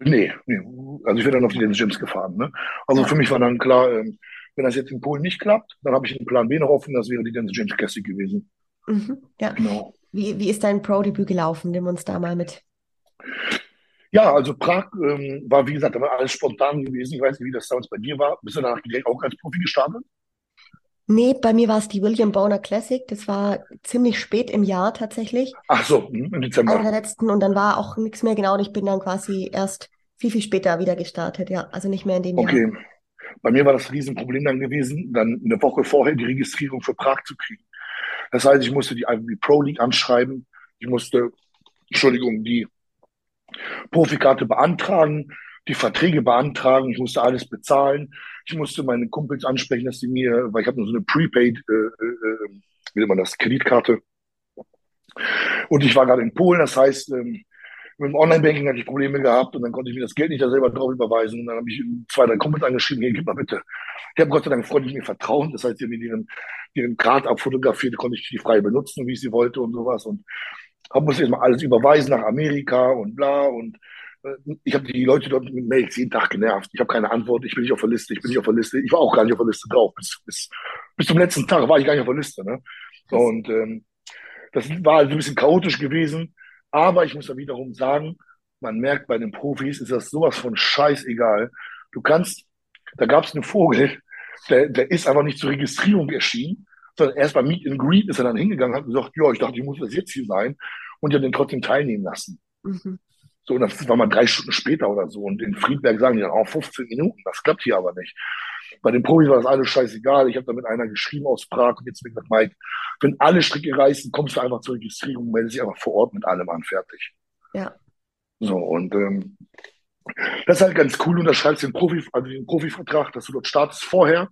Nee, nee. Also ich wäre dann auf die Gyms gefahren. Ne? Also ja. für mich war dann klar, ähm, wenn das jetzt in Polen nicht klappt, dann habe ich den Plan B noch offen, das wäre die Dance James Classic gewesen. Mhm, ja. Genau. Wie, wie ist dein Pro-Debüt gelaufen? Nimm uns da mal mit. Ja, also Prag ähm, war, wie gesagt, alles spontan gewesen. Ich weiß nicht, wie das damals bei dir war. Bist du danach direkt auch als Profi gestartet? Nee, bei mir war es die William Boner Classic. Das war ziemlich spät im Jahr tatsächlich. Ach so, hm, im Dezember. Einer der letzten und dann war auch nichts mehr genau und ich bin dann quasi erst viel, viel später wieder gestartet. Ja, also nicht mehr in dem okay. Jahr. Okay. Bei mir war das Riesenproblem dann gewesen, dann eine Woche vorher die Registrierung für Prag zu kriegen. Das heißt, ich musste die IFB Pro League anschreiben. Ich musste, Entschuldigung, die Profikarte beantragen, die Verträge beantragen. Ich musste alles bezahlen. Ich musste meine Kumpels ansprechen, dass sie mir, weil ich habe nur so eine Prepaid, äh, äh, wie nennt man das, Kreditkarte. Und ich war gerade in Polen, das heißt, ähm, mit dem Online-Banking hatte ich Probleme gehabt und dann konnte ich mir das Geld nicht da selber drauf überweisen. Und dann habe ich zwei, drei Kumpels angeschrieben, hier, gib mal bitte. Ich habe Gott sei Dank Freunde, die mir vertrauen. Das heißt, die haben mir ihren, ihren Card abfotografiert, konnte ich die frei benutzen, wie ich sie wollte und sowas. Und Hab, muss erstmal alles überweisen nach Amerika und bla und äh, ich habe die Leute dort mit Mails jeden Tag genervt. Ich habe keine Antwort, ich bin nicht auf der Liste, ich bin nicht auf der Liste. Ich war auch gar nicht auf der Liste drauf. Bis, bis, bis zum letzten Tag war ich gar nicht auf der Liste. Ne? Und ähm, das war also ein bisschen chaotisch gewesen. Aber ich muss da wiederum sagen, man merkt bei den Profis ist das sowas von scheißegal. Du kannst, da gab es einen Vogel, der, der ist aber nicht zur Registrierung erschienen, sondern erst beim Meet and Greet ist er dann hingegangen und hat gesagt, ja, ich dachte, ich muss das jetzt hier sein und ja den trotzdem teilnehmen lassen. Mhm. So, und das war mal drei Stunden später oder so. Und in Friedberg sagen die dann auch 15 Minuten. Das klappt hier aber nicht. Bei den Profis war das alles scheißegal. Ich habe da mit einer geschrieben aus Prag und jetzt bin ich gesagt, Mike, wenn alle Stricke reißen, kommst du einfach zur Registrierung, meldest dich einfach vor Ort mit allem an, fertig. Ja. So, und ähm, das ist halt ganz cool. Und da schreibst du den, Profi, also den Profivertrag, dass du dort startest vorher.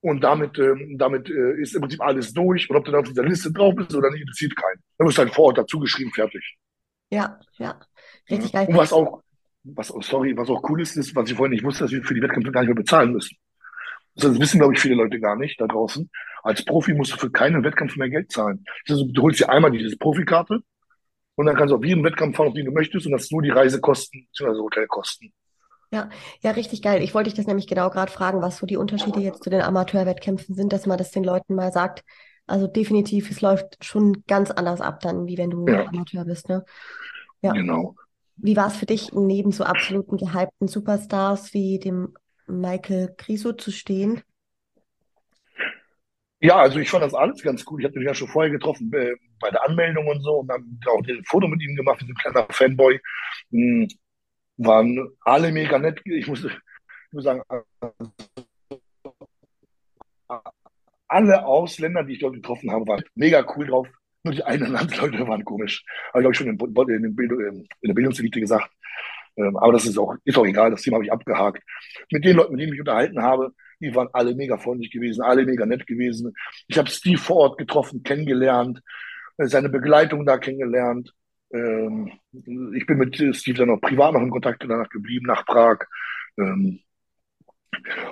Und damit, ähm, damit äh, ist im Prinzip alles durch. Und ob du dann auf dieser Liste drauf bist oder nicht, interessiert keinen. Dann wirst du halt vor Ort dazu geschrieben, fertig. Ja, ja. Richtig geil. Und was auch, was, sorry, was auch cool ist, ist, was ich vorhin nicht wusste, dass wir für die Wettkämpfe gar nicht mehr bezahlen müssen. Das wissen, glaube ich, viele Leute gar nicht da draußen. Als Profi musst du für keinen Wettkampf mehr Geld zahlen. Also, du holst dir einmal diese Profikarte und dann kannst du auf jeden Wettkampf fahren, auf den du möchtest und das ist nur die Reisekosten bzw. Hotelkosten. Ja, ja, richtig geil. Ich wollte dich das nämlich genau gerade fragen, was so die Unterschiede jetzt zu den Amateurwettkämpfen sind, dass man das den Leuten mal sagt. Also definitiv, es läuft schon ganz anders ab dann, wie wenn du ja. Amateur bist, ne? Ja. Genau. Wie war es für dich, neben so absoluten gehypten Superstars wie dem Michael Criso zu stehen? Ja, also ich fand das alles ganz cool. Ich habe ihn ja schon vorher getroffen äh, bei der Anmeldung und so und dann auch ein Foto mit ihm gemacht, mit einem kleiner Fanboy. Mhm. Waren alle mega nett. Ich muss, ich muss sagen, alle Ausländer, die ich dort getroffen habe, waren mega cool drauf. Nur die einen Landsleute waren komisch. Habe ich, glaube ich, schon in, in, Bildung, in der Bildungselite gesagt. Ähm, aber das ist auch, ist auch egal, das Thema habe ich abgehakt. Mit den Leuten, mit denen ich mich unterhalten habe, die waren alle mega freundlich gewesen, alle mega nett gewesen. Ich habe Steve vor Ort getroffen, kennengelernt, äh, seine Begleitung da kennengelernt. Ähm, ich bin mit Steve dann auch privat noch in Kontakt danach geblieben, nach Prag. Ähm,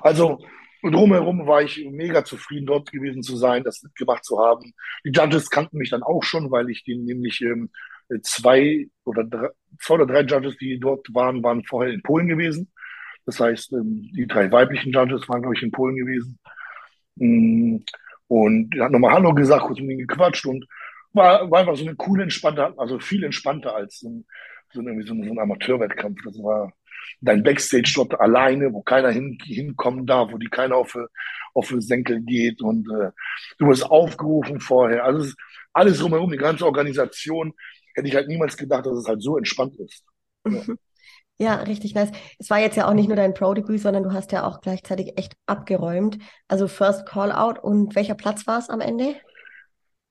also drumherum war ich mega zufrieden, dort gewesen zu sein, das mitgemacht zu haben. Die Judges kannten mich dann auch schon, weil ich den nämlich ähm, zwei oder drei, zwei oder drei Judges, die dort waren, waren vorher in Polen gewesen. Das heißt, ähm, die drei weiblichen Judges waren, glaube ich, in Polen gewesen. Mm, und er hat nochmal Hallo gesagt, kurz mit ihm gequatscht und war, war einfach so eine coole, entspannte, also viel entspannter als so ein, so ein, so ein Amateurwettkampf. Das war dein Backstage dort alleine, wo keiner hin, hinkommen darf, wo die keiner auf, auf den Senkel geht und äh, du wirst aufgerufen vorher. Also alles drumherum, die ganze Organisation, hätte ich halt niemals gedacht, dass es halt so entspannt ist. Ja. Ja, richtig nice. Es war jetzt ja auch nicht nur dein Pro-Debüt, sondern du hast ja auch gleichzeitig echt abgeräumt. Also First Call-Out und welcher Platz war es am Ende?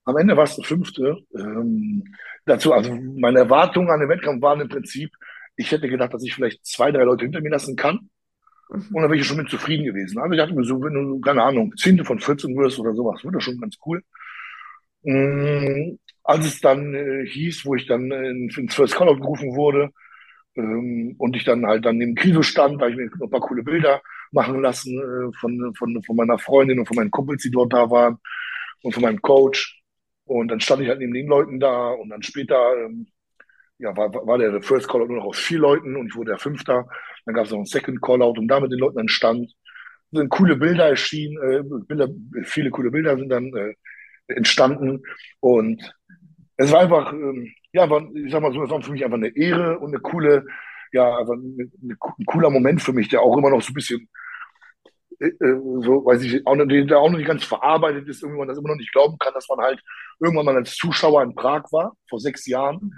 Am Ende war es der fünfte. Ähm, dazu, also meine Erwartungen an den Wettkampf waren im Prinzip, ich hätte gedacht, dass ich vielleicht zwei, drei Leute hinter mir lassen kann. Mhm. Und dann wäre ich schon mit zufrieden gewesen. Also ich dachte mir so, wenn du, keine Ahnung, Zehnte von 14 wirst oder sowas, wird das schon ganz cool. Mhm. Als es dann äh, hieß, wo ich dann äh, ins First Call-Out gerufen wurde, ähm, und ich dann halt dann neben Kriso stand, da ich mir noch ein paar coole Bilder machen lassen äh, von, von, von meiner Freundin und von meinen Kumpels, die dort da waren und von meinem Coach. Und dann stand ich halt neben den Leuten da und dann später ähm, ja, war, war der First Callout nur noch aus vier Leuten und ich wurde der Fünfter. Dann gab es noch einen Second Callout und da mit den Leuten dann stand. Sind coole Bilder erschienen, äh, Bilder, viele coole Bilder sind dann äh, entstanden und es war einfach, ähm, ja, war, ich sag mal so, es war für mich einfach eine Ehre und eine coole, ja, einfach eine, eine, ein cooler Moment für mich, der auch immer noch so ein bisschen, äh, äh, so, weiß ich, auch noch, der auch noch nicht ganz verarbeitet ist, irgendwann das immer noch nicht glauben kann, dass man halt irgendwann mal als Zuschauer in Prag war, vor sechs Jahren,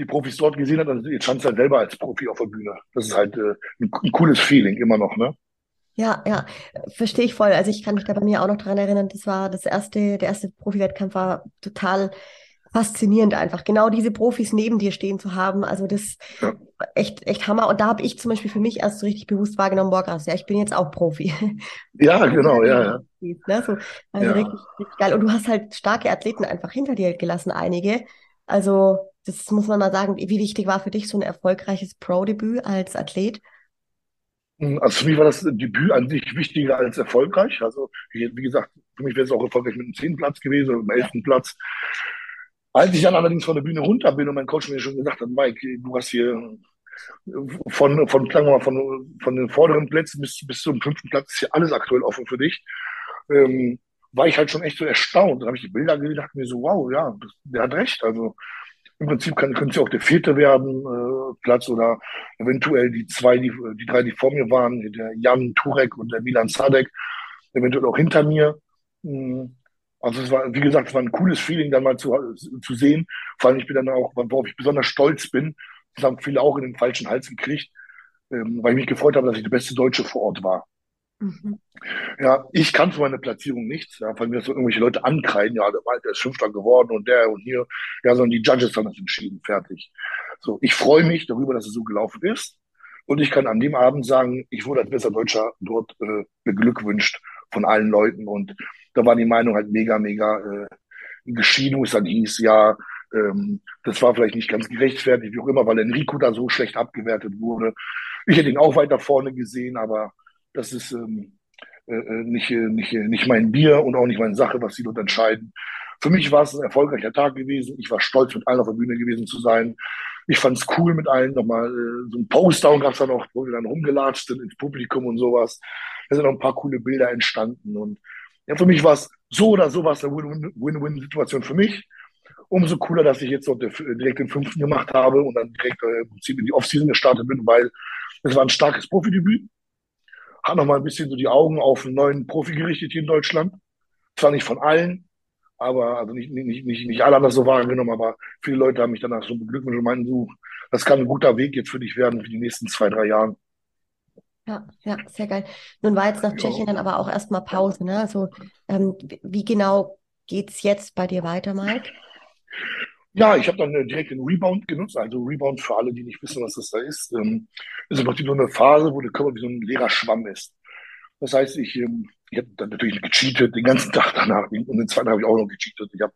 die Profis dort gesehen hat, und jetzt stand halt selber als Profi auf der Bühne. Das ist halt äh, ein, ein cooles Feeling immer noch, ne? Ja, ja, verstehe ich voll. Also ich kann mich da bei mir auch noch dran erinnern, das war das erste, der erste Profi-Wettkampf war total faszinierend einfach, genau diese Profis neben dir stehen zu haben. Also das ja. echt, echt Hammer. Und da habe ich zum Beispiel für mich erst so richtig bewusst wahrgenommen, boah, krass, ja, ich bin jetzt auch Profi. Ja, genau, ja, ja. Ne, so, also ja. Richtig, richtig geil. Und du hast halt starke Athleten einfach hinter dir gelassen, einige. Also das muss man mal sagen. Wie wichtig war für dich so ein erfolgreiches Pro-Debüt als Athlet? Also für mich war das Debüt an sich wichtiger als erfolgreich. Also wie gesagt, für mich wäre es auch erfolgreich mit einem zehnten Platz gewesen oder einem elften Platz. Als ich dann allerdings von der Bühne runter bin und mein Coach mir schon gesagt hat, Mike, du hast hier von, von, sagen wir mal, von, von den vorderen Plätzen bis, bis zum fünften Platz ist hier alles aktuell offen für dich. Ähm, war ich halt schon echt so erstaunt. Dann habe ich die Bilder gesehen und dachte mir so, wow, ja, der hat recht. Also im Prinzip kann, könnte ja auch der vierte werden, äh, Platz oder eventuell die zwei, die, die drei, die vor mir waren, der Jan Turek und der Milan Sadek, eventuell auch hinter mir. Hm, also es war, wie gesagt, es war ein cooles Feeling, dann mal zu, zu sehen. Vor allem, ich bin dann auch, worauf ich besonders stolz bin, das haben viele auch in den falschen Hals gekriegt, ähm, weil ich mich gefreut habe, dass ich der beste Deutsche vor Ort war. Mhm. Ja, ich kann für meine Platzierung nichts, ja, weil mir so irgendwelche Leute ankreiden, ja, der Malte ist Fünfter geworden und der und hier, ja, sondern die Judges haben das entschieden, fertig. So, ich freue mich darüber, dass es so gelaufen ist und ich kann an dem Abend sagen, ich wurde als bester Deutscher dort äh, beglückwünscht von allen Leuten und da war die Meinung halt mega, mega äh, geschieden, wo es dann hieß, ja, ähm, das war vielleicht nicht ganz gerechtfertigt, wie auch immer, weil Enrico da so schlecht abgewertet wurde. Ich hätte ihn auch weiter vorne gesehen, aber das ist ähm, äh, äh nicht, äh, nicht, äh, nicht mein Bier und auch nicht meine Sache, was sie dort entscheiden. Für mich war es ein erfolgreicher Tag gewesen. Ich war stolz, mit allen auf der Bühne gewesen zu sein. Ich fand es cool mit allen. Nochmal äh, so ein Postdown gab es dann auch, wo wir dann rumgelatscht sind ins Publikum und sowas. Da sind noch ein paar coole Bilder entstanden. Und ja, für mich war es so oder so was eine Win-Win-Situation für mich. Umso cooler, dass ich jetzt dort direkt den fünften gemacht habe und dann direkt äh, im Prinzip in die Offseason gestartet bin, weil es war ein starkes Profidebüt hat noch mal ein bisschen so die Augen auf einen neuen Profi gerichtet hier in Deutschland. Zwar nicht von allen, aber also nicht, nicht, nicht, nicht alle haben das so wahrgenommen, aber viele Leute haben mich danach so beglückwünscht und meinten, du, das kann ein guter Weg jetzt für dich werden für die nächsten zwei, drei Jahre. Ja, ja, sehr geil. Nun war jetzt nach Tschechien dann aber auch erstmal Pause, ne? Also ähm, wie genau geht es jetzt bei dir weiter, Mike? Ja, ich habe dann äh, direkt den Rebound genutzt. Also Rebound für alle, die nicht wissen, was das da ist, ähm, ist im Prinzip so eine Phase, wo der Körper wie so ein leerer Schwamm ist. Das heißt, ich, ähm, ich habe dann natürlich gecheatet, den ganzen Tag danach. Und den zweiten habe ich auch noch gecheatet. Ich habe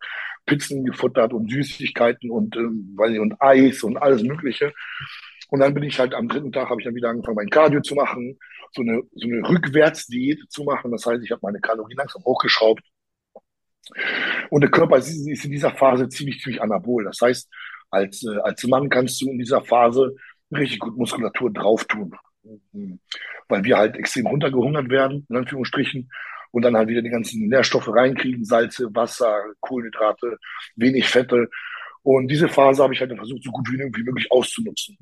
Pizzen gefuttert und Süßigkeiten und, ähm, weiß nicht, und Eis und alles Mögliche. Und dann bin ich halt am dritten Tag, habe ich dann wieder angefangen, mein Cardio zu machen, so eine, so eine Rückwärtsdiät zu machen. Das heißt, ich habe meine Kalorien langsam hochgeschraubt und der Körper ist, ist in dieser Phase ziemlich, ziemlich anabol. Das heißt, als, äh, als Mann kannst du in dieser Phase richtig gut Muskulatur drauf tun. Mhm. Weil wir halt extrem runtergehungert werden, in Anführungsstrichen, und dann halt wieder die ganzen Nährstoffe reinkriegen, Salze, Wasser, Kohlenhydrate, wenig Fette. Und diese Phase habe ich halt versucht, so gut wie möglich auszunutzen.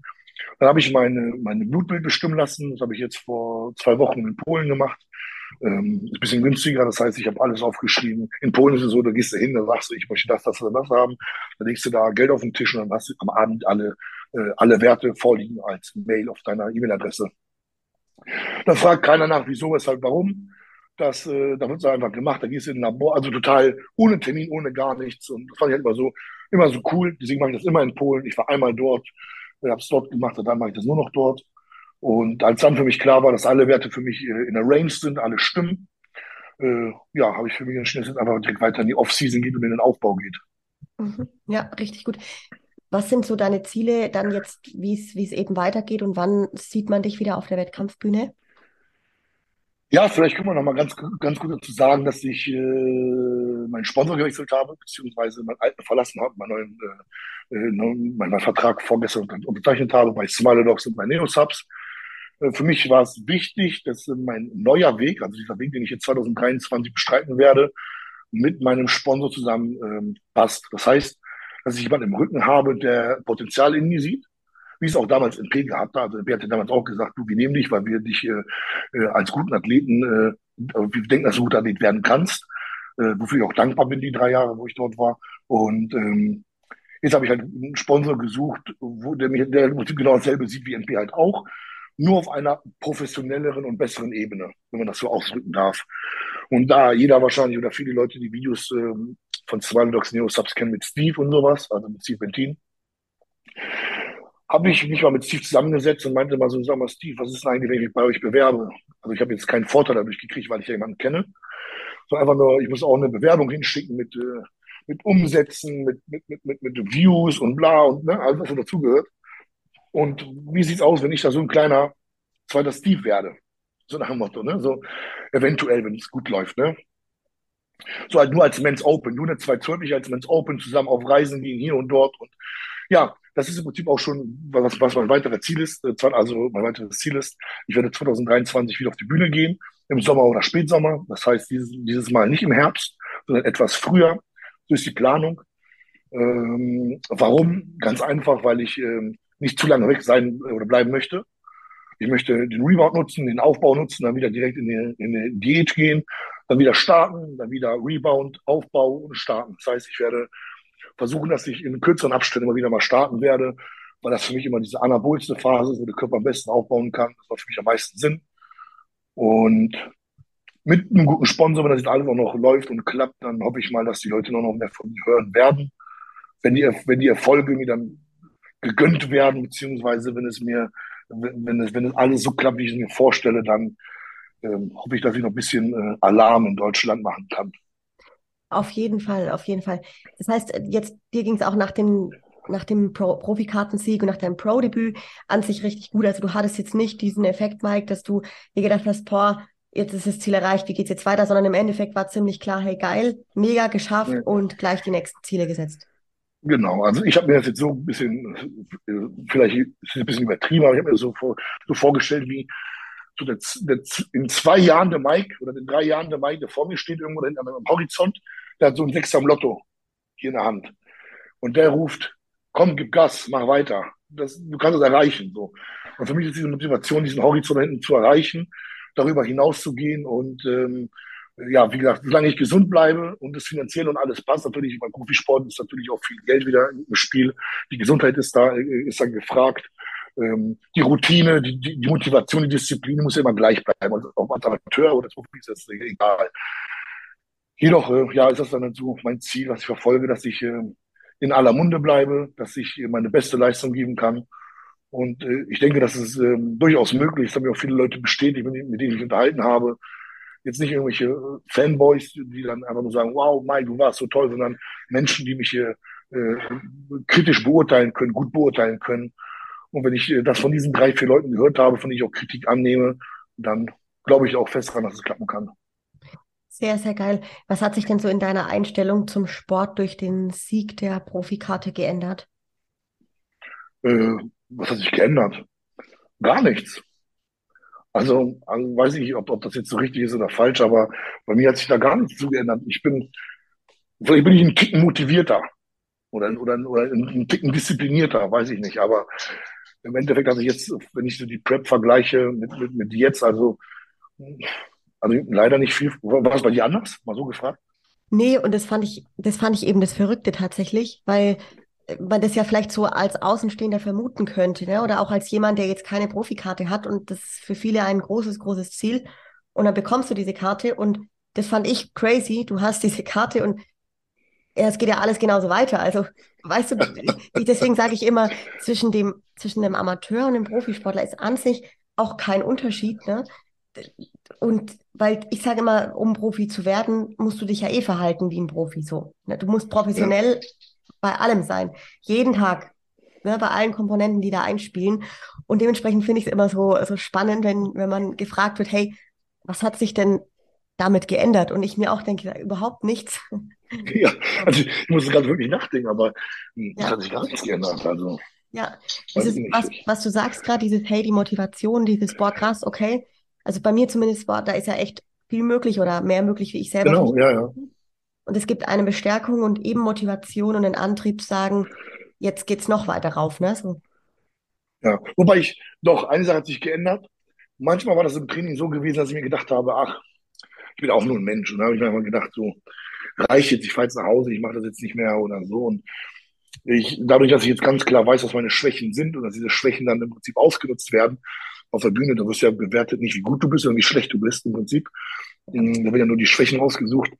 Dann habe ich meine, meine Blutbild bestimmen lassen. Das habe ich jetzt vor zwei Wochen in Polen gemacht. Ähm, ist ein bisschen günstiger, das heißt, ich habe alles aufgeschrieben. In Polen ist es so, da gehst du hin, dann sagst du, ich möchte das, das oder das haben. Dann legst du da Geld auf den Tisch und dann hast du am Abend alle, äh, alle Werte vorliegen als Mail auf deiner E-Mail-Adresse. Dann fragt keiner nach, wieso, weshalb, warum. Das, äh, da wird es einfach gemacht. Da gehst du in ein Labor, also total ohne Termin, ohne gar nichts. Und das fand ich halt immer so, immer so cool. Deswegen mache ich das immer in Polen. Ich war einmal dort, habe es dort gemacht und dann mache ich das nur noch dort. Und als dann für mich klar war, dass alle Werte für mich äh, in der Range sind, alle stimmen, äh, ja, habe ich für mich entschieden, dass es einfach direkt weiter in die Off-Season geht und in den Aufbau geht. Mhm. Ja, richtig gut. Was sind so deine Ziele dann jetzt, wie es eben weitergeht und wann sieht man dich wieder auf der Wettkampfbühne? Ja, vielleicht können wir noch mal ganz, ganz gut dazu sagen, dass ich äh, meinen Sponsor gewechselt habe, beziehungsweise meinen alten verlassen habe, meinen neuen, äh, äh meinen Vertrag vorgestern unterzeichnet habe bei Smile Dogs und bei Neosubs. Äh, für mich war es wichtig, dass mein neuer Weg, also dieser Weg, den ich jetzt 2023 bestreiten werde, mit meinem Sponsor zusammen ähm, passt. Das heißt, dass ich jemanden im Rücken habe, der Potenzial in mir sieht, wie es auch damals in gehabt hat. Also MP hatte damals auch gesagt, du, wir nehmen dich, weil wir dich äh, äh als guten Athleten, äh, wir denken, dass du guter Athlet werden kannst, äh, wofür ich auch dankbar bin, die drei Jahre, wo ich dort war. Und ähm, jetzt habe ich halt einen Sponsor gesucht, wo der, mich, der genau dasselbe sieht wie NP halt auch nur auf einer professionelleren und besseren Ebene, wenn man das so ausdrücken darf. Und da jeder wahrscheinlich oder viele Leute die Videos ähm, von Smilodogs Neo Subs kennen mit Steve und sowas, also mit Steve Bentin, habe ich mich mal mit Steve zusammengesetzt und meinte mal so, sag mal Steve, was ist denn eigentlich, wenn ich bei euch bewerbe? Also ich habe jetzt keinen Vorteil dadurch gekriegt, weil ich ja jemanden kenne, sondern einfach nur, ich muss auch eine Bewerbung hinschicken mit, äh, mit Umsätzen, mit, mit, mit, mit, mit Views und bla und ne, alles, was so dazugehört. Und wie sieht's aus, wenn ich da so ein kleiner zweiter Steve werde? So nach dem Motto, ne? So eventuell, wenn es gut läuft, ne? So halt nur als Men's Open, nur eine zwei nicht als Men's Open zusammen auf Reisen gehen hier und dort. Und ja, das ist im Prinzip auch schon, was, was mein weiteres Ziel ist, äh, also mein weiteres Ziel ist. Ich werde 2023 wieder auf die Bühne gehen, im Sommer oder Spätsommer. Das heißt, dieses, dieses Mal nicht im Herbst, sondern etwas früher. So ist die Planung. Ähm, warum? Ganz einfach, weil ich ähm, nicht zu lange weg sein oder bleiben möchte. Ich möchte den Rebound nutzen, den Aufbau nutzen, dann wieder direkt in die, in die Diät gehen, dann wieder starten, dann wieder Rebound, Aufbau und starten. Das heißt, ich werde versuchen, dass ich in kürzeren Abständen immer wieder mal starten werde, weil das für mich immer diese anabolste Phase ist, wo der Körper am besten aufbauen kann. Das macht für mich am meisten Sinn. Und mit einem guten Sponsor, wenn das jetzt alles auch noch läuft und klappt, dann hoffe ich mal, dass die Leute noch mehr von mir hören werden. Wenn die, wenn die Erfolge mir dann gegönnt werden, beziehungsweise wenn es mir wenn es, wenn es alles so klappt, wie ich es mir vorstelle, dann ähm, hoffe ich, dass ich noch ein bisschen äh, Alarm in Deutschland machen kann. Auf jeden Fall, auf jeden Fall. Das heißt, jetzt dir ging es auch nach dem nach dem Pro Profikartensieg und nach deinem Pro-Debüt an sich richtig gut. Also du hattest jetzt nicht diesen Effekt, Mike, dass du dir gedacht hast, boah, jetzt ist das Ziel erreicht, wie geht's jetzt weiter, sondern im Endeffekt war ziemlich klar, hey geil, mega geschafft ja. und gleich die nächsten Ziele gesetzt. Genau, also ich habe mir das jetzt so ein bisschen, vielleicht ist es ein bisschen übertrieben, aber ich habe mir das so, vor, so vorgestellt, wie so der, der, in zwei Jahren der Mike oder in drei Jahren der Mike, der vor mir steht irgendwo da hinten am Horizont, der hat so ein Sechser am Lotto hier in der Hand. Und der ruft, komm, gib Gas, mach weiter. Das, du kannst es erreichen. So. Und für mich ist diese Motivation, diesen Horizont da hinten zu erreichen, darüber hinauszugehen und ähm, ja, wie gesagt, solange ich gesund bleibe und das finanziell und alles passt, natürlich beim Profisport ist natürlich auch viel Geld wieder im Spiel. Die Gesundheit ist da, äh, ist dann gefragt. Ähm, die Routine, die, die, Motivation, die Disziplin muss immer gleich bleiben. Also ob Amateur oder Profi ist das egal. Jedoch, äh, ja, ist das dann so mein Ziel, was ich verfolge, dass ich äh, in aller Munde bleibe, dass ich äh, meine beste Leistung geben kann. Und äh, ich denke, das ist äh, durchaus möglich. Das haben mir auch viele Leute bestätigt, mit, denen ich unterhalten habe jetzt nicht irgendwelche äh, Fanboys, die dann einfach nur sagen, wow, Mai, du warst so toll, sondern Menschen, die mich hier äh, kritisch beurteilen können, gut beurteilen können. Und wenn ich äh, das von diesen drei, vier Leuten gehört habe, von denen ich auch Kritik annehme, dann glaube ich auch fest daran, dass es klappen kann. Sehr, sehr geil. Was hat sich denn so in deiner Einstellung zum Sport durch den Sieg der Profikarte geändert? Äh, was hat sich geändert? Gar nichts. Also, also weiß ich nicht, ob, ob das jetzt so richtig ist oder falsch, aber bei mir hat sich da gar nichts zugeändert. Ich bin, vielleicht bin ich ein Ticken motivierter oder, oder, oder ein Ticken disziplinierter, weiß ich nicht. Aber im Endeffekt, also jetzt, wenn ich so die Prep vergleiche mit, mit, mit jetzt, also, also leider nicht viel. War es bei dir anders? Mal so gefragt? Nee, und das fand ich, das fand ich eben das Verrückte tatsächlich, weil man das ja vielleicht so als Außenstehender vermuten könnte, ne? oder auch als jemand, der jetzt keine Profikarte hat und das ist für viele ein großes, großes Ziel. Und dann bekommst du diese Karte und das fand ich crazy. Du hast diese Karte und ja, es geht ja alles genauso weiter. Also, weißt du, deswegen sage ich immer, zwischen dem, zwischen dem Amateur und dem Profisportler ist an sich auch kein Unterschied. Ne? Und weil ich sage immer, um Profi zu werden, musst du dich ja eh verhalten wie ein Profi so. Ne? Du musst professionell ja bei allem sein. Jeden Tag. Ne, bei allen Komponenten, die da einspielen. Und dementsprechend finde ich es immer so, so spannend, wenn, wenn man gefragt wird, hey, was hat sich denn damit geändert? Und ich mir auch denke, überhaupt nichts. Ja, also ich muss gerade wirklich nachdenken, aber hm, es ja. hat sich gar nichts geändert. Also, ja, dieses, was, was du sagst gerade, dieses, hey, die Motivation, dieses, boah, krass, okay. Also bei mir zumindest war, da ist ja echt viel möglich oder mehr möglich, wie ich selber. Genau, ja, ja. Und es gibt eine Bestärkung und eben Motivation und einen Antrieb sagen, jetzt geht's noch weiter rauf, ne? So. Ja, wobei ich, doch, eine Sache hat sich geändert. Manchmal war das im Training so gewesen, dass ich mir gedacht habe, ach, ich bin auch nur ein Mensch. Und da habe ich mir einfach gedacht, so, reicht jetzt, ich fahre jetzt nach Hause, ich mache das jetzt nicht mehr oder so. Und ich, dadurch, dass ich jetzt ganz klar weiß, was meine Schwächen sind und dass diese Schwächen dann im Prinzip ausgenutzt werden auf der Bühne, da wirst du ja bewertet nicht, wie gut du bist, sondern wie schlecht du bist im Prinzip. Da werden ja nur die Schwächen ausgesucht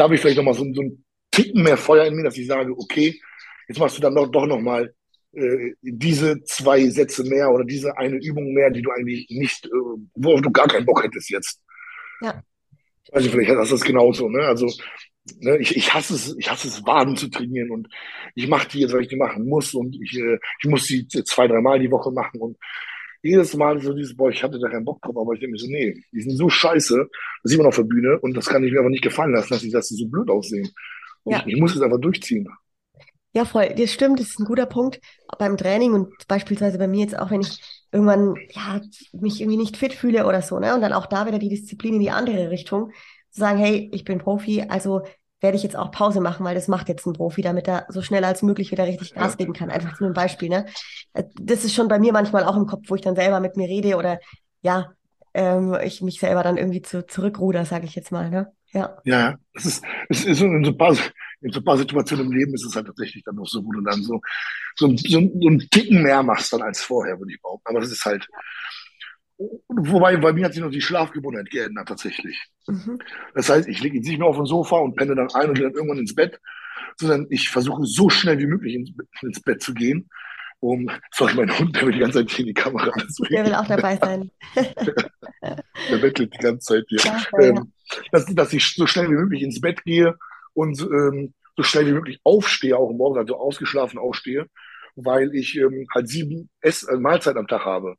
da habe ich vielleicht nochmal so, so einen Ticken mehr Feuer in mir, dass ich sage, okay, jetzt machst du dann doch, doch nochmal äh, diese zwei Sätze mehr oder diese eine Übung mehr, die du eigentlich nicht, äh, worauf du gar keinen Bock hättest jetzt. Ja. Also vielleicht hast du das genauso, ne? Also ne, ich, ich hasse es, ich hasse es, Waden zu trainieren und ich mache die jetzt, weil ich die machen muss und ich, äh, ich muss sie zwei, dreimal die Woche machen und jedes Mal so dieses, boah, ich hatte da keinen Bock drauf, aber ich denke mir so, nee, die sind so scheiße, das sieht man auf der Bühne und das kann ich mir aber nicht gefallen lassen, dass die, dass die so blöd aussehen. Ja. Ich, ich muss es einfach durchziehen. Ja, voll. Das stimmt, das ist ein guter Punkt. Beim Training und beispielsweise bei mir jetzt auch, wenn ich irgendwann ja, mich irgendwie nicht fit fühle oder so, ne? Und dann auch da wieder die Disziplin in die andere Richtung. Zu sagen, hey, ich bin Profi, also werde ich jetzt auch Pause machen, weil das macht jetzt ein Profi, damit er so schnell als möglich wieder richtig Gas geben kann. Einfach zu einem Beispiel, ne? Äh, das ist schon bei mir manchmal auch im Kopf, wo ich dann selber mit mir rede oder ja, ähm, ich mich selber dann irgendwie zu, zurückruder, sage ich jetzt mal, ne? Ja. Ja, es ist, es ist in so, ein paar, in so ein paar Situationen im Leben ist es halt tatsächlich dann noch so, wo du dann so, so, so, so einen Ticken mehr machst dann als vorher, würde ich behaupten. Aber das ist halt, wobei bei mir hat sich noch die Schlafgewohnheit geändert tatsächlich. Mhm. Das heißt, ich lege jetzt nicht mehr auf dem Sofa und penne dann ein und gehe dann irgendwann ins Bett, sondern ich versuche so schnell wie möglich ins, ins Bett zu gehen um, sorry, mein Hund, der will die ganze Zeit hier in die Kamera. Der will auch dabei sein. der wettelt die ganze Zeit hier. Ja, ähm, dass, dass ich so schnell wie möglich ins Bett gehe und ähm, so schnell wie möglich aufstehe, auch morgen also ausgeschlafen aufstehe, weil ich ähm, halt sieben Ess äh, Mahlzeiten am Tag habe.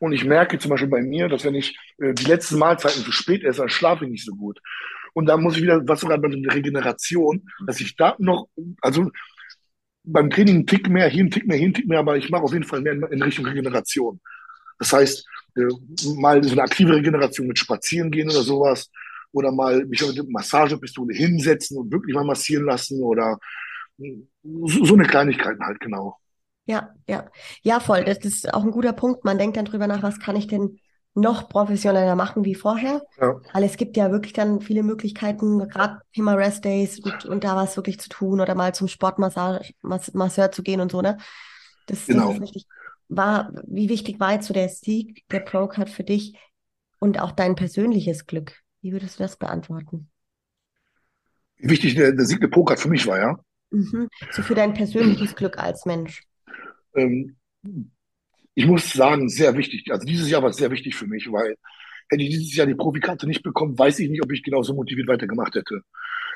Und ich merke zum Beispiel bei mir, dass wenn ich äh, die letzten Mahlzeiten zu spät esse, dann schlafe ich nicht so gut. Und da muss ich wieder, was sogar bei der Regeneration, dass ich da noch, also beim Training einen Tick mehr, hier einen Tick mehr, hier einen Tick mehr, aber ich mache auf jeden Fall mehr in Richtung Regeneration. Das heißt, äh, mal so eine aktive Regeneration mit Spazieren gehen oder sowas oder mal mich mit der Massagepistole hinsetzen und wirklich mal massieren lassen oder so, so eine Kleinigkeit halt, genau. Ja, ja. Ja, voll. Das ist auch ein guter Punkt. Man denkt dann drüber nach, was kann ich denn noch professioneller machen wie vorher. Ja. Weil es gibt ja wirklich dann viele Möglichkeiten, gerade Rest Days und, und, da was wirklich zu tun oder mal zum Sportmasseur zu gehen und so, ne? Das, genau. das ist richtig. War, wie wichtig war jetzt so der Sieg der Pro-Card für dich und auch dein persönliches Glück? Wie würdest du das beantworten? Wie wichtig der, der Sieg der Pro-Card für mich war, ja? Mhm. So für dein persönliches Glück als Mensch. Ähm, ich muss sagen, sehr wichtig. Also dieses Jahr war sehr wichtig für mich, weil hätte ich dieses Jahr die Profikarte nicht bekommen, weiß ich nicht, ob ich genauso motiviert weitergemacht hätte.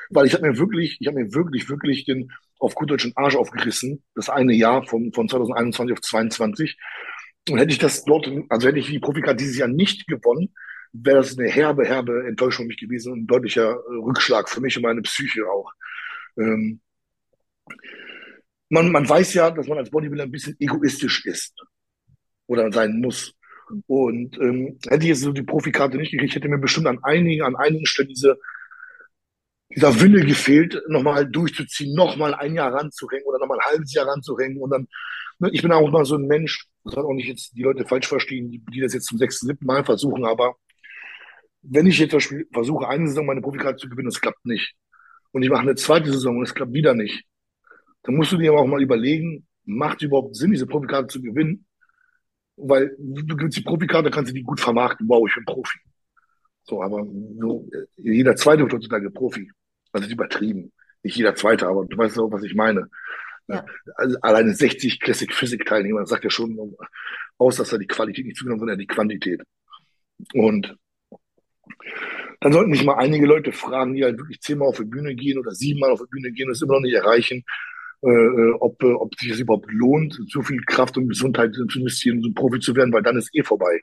Weil ich habe mir wirklich, ich habe mir wirklich, wirklich den auf gut deutschen Arsch aufgerissen, das eine Jahr von, von 2021 auf 22. Und hätte ich das dort, also hätte ich die Profikarte dieses Jahr nicht gewonnen, wäre das eine herbe, herbe Enttäuschung für mich gewesen und ein deutlicher Rückschlag für mich und meine Psyche auch. Ähm, man, man weiß ja, dass man als Bodybuilder ein bisschen egoistisch ist oder sein muss. Und ähm, hätte ich jetzt so die Profikarte nicht gekriegt, hätte mir bestimmt an einigen, an einigen Stellen diese, dieser Wille gefehlt, nochmal durchzuziehen, nochmal ein Jahr ranzuhängen oder nochmal ein halbes Jahr ranzuhängen. Und dann, ne, ich bin auch mal so ein Mensch, das soll auch nicht jetzt die Leute falsch verstehen, die, die das jetzt zum sechsten, siebten Mal versuchen, aber wenn ich jetzt versuche, eine Saison meine Profikarte zu gewinnen, das klappt nicht. Und ich mache eine zweite Saison und es klappt wieder nicht. Dann musst du dir aber auch mal überlegen, macht überhaupt Sinn, diese Profikarte zu gewinnen? weil du gewinnst die Profikarte, kannst du die gut vermarkten. Wow, ich bin Profi. So, aber so, jeder zweite wird heutzutage Profi. Also übertrieben. Nicht jeder zweite, aber du weißt auch, was ich meine. Ja. Also alleine 60 Classic Physik Teilnehmer, das sagt ja schon aus, dass da die Qualität nicht zugenommen, sondern die Quantität. Und dann sollten mich mal einige Leute fragen, die halt wirklich zehnmal auf die Bühne gehen oder siebenmal auf die Bühne gehen und es immer noch nicht erreichen, äh, äh, ob, äh, ob sich es überhaupt lohnt, so viel Kraft und Gesundheit zu investieren, so Profi zu werden, weil dann ist eh vorbei.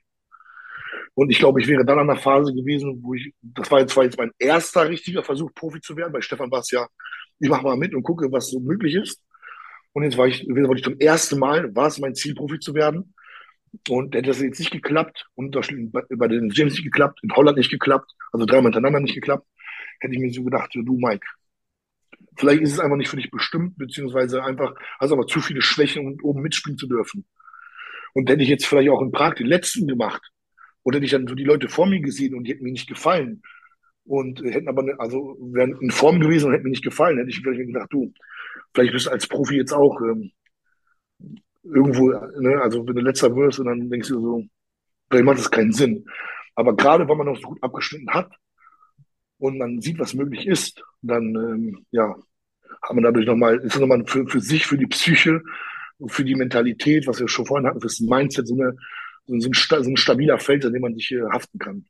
Und ich glaube, ich wäre dann an der Phase gewesen, wo ich, das war jetzt, war jetzt mein erster richtiger Versuch, Profi zu werden. Bei Stefan war es ja, ich mache mal mit und gucke, was so möglich ist. Und jetzt war ich, wollte ich zum ersten Mal, war es mein Ziel, Profi zu werden. Und hätte das jetzt nicht geklappt, und bei den James nicht geklappt, in Holland nicht geklappt, also dreimal hintereinander nicht geklappt, hätte ich mir so gedacht, du Mike, Vielleicht ist es einfach nicht für dich bestimmt, beziehungsweise einfach hast aber zu viele Schwächen, um oben mitspielen zu dürfen. Und hätte ich jetzt vielleicht auch in Prag den letzten gemacht, oder hätte ich dann so die Leute vor mir gesehen und die hätten mir nicht gefallen und hätten aber, ne, also wären in Form gewesen und hätten mir nicht gefallen, hätte ich vielleicht gedacht, du, vielleicht bist du als Profi jetzt auch ähm, irgendwo, ne, also wenn du letzter wirst und dann denkst du so, vielleicht macht das keinen Sinn. Aber gerade, weil man noch so gut abgeschnitten hat, und man sieht, was möglich ist, dann ähm, ja, hat man dadurch nochmal, ist nochmal für, für sich, für die Psyche, für die Mentalität, was wir schon vorhin hatten, fürs Mindset, so, eine, so, ein, so ein stabiler Feld, an dem man sich äh, haften kann.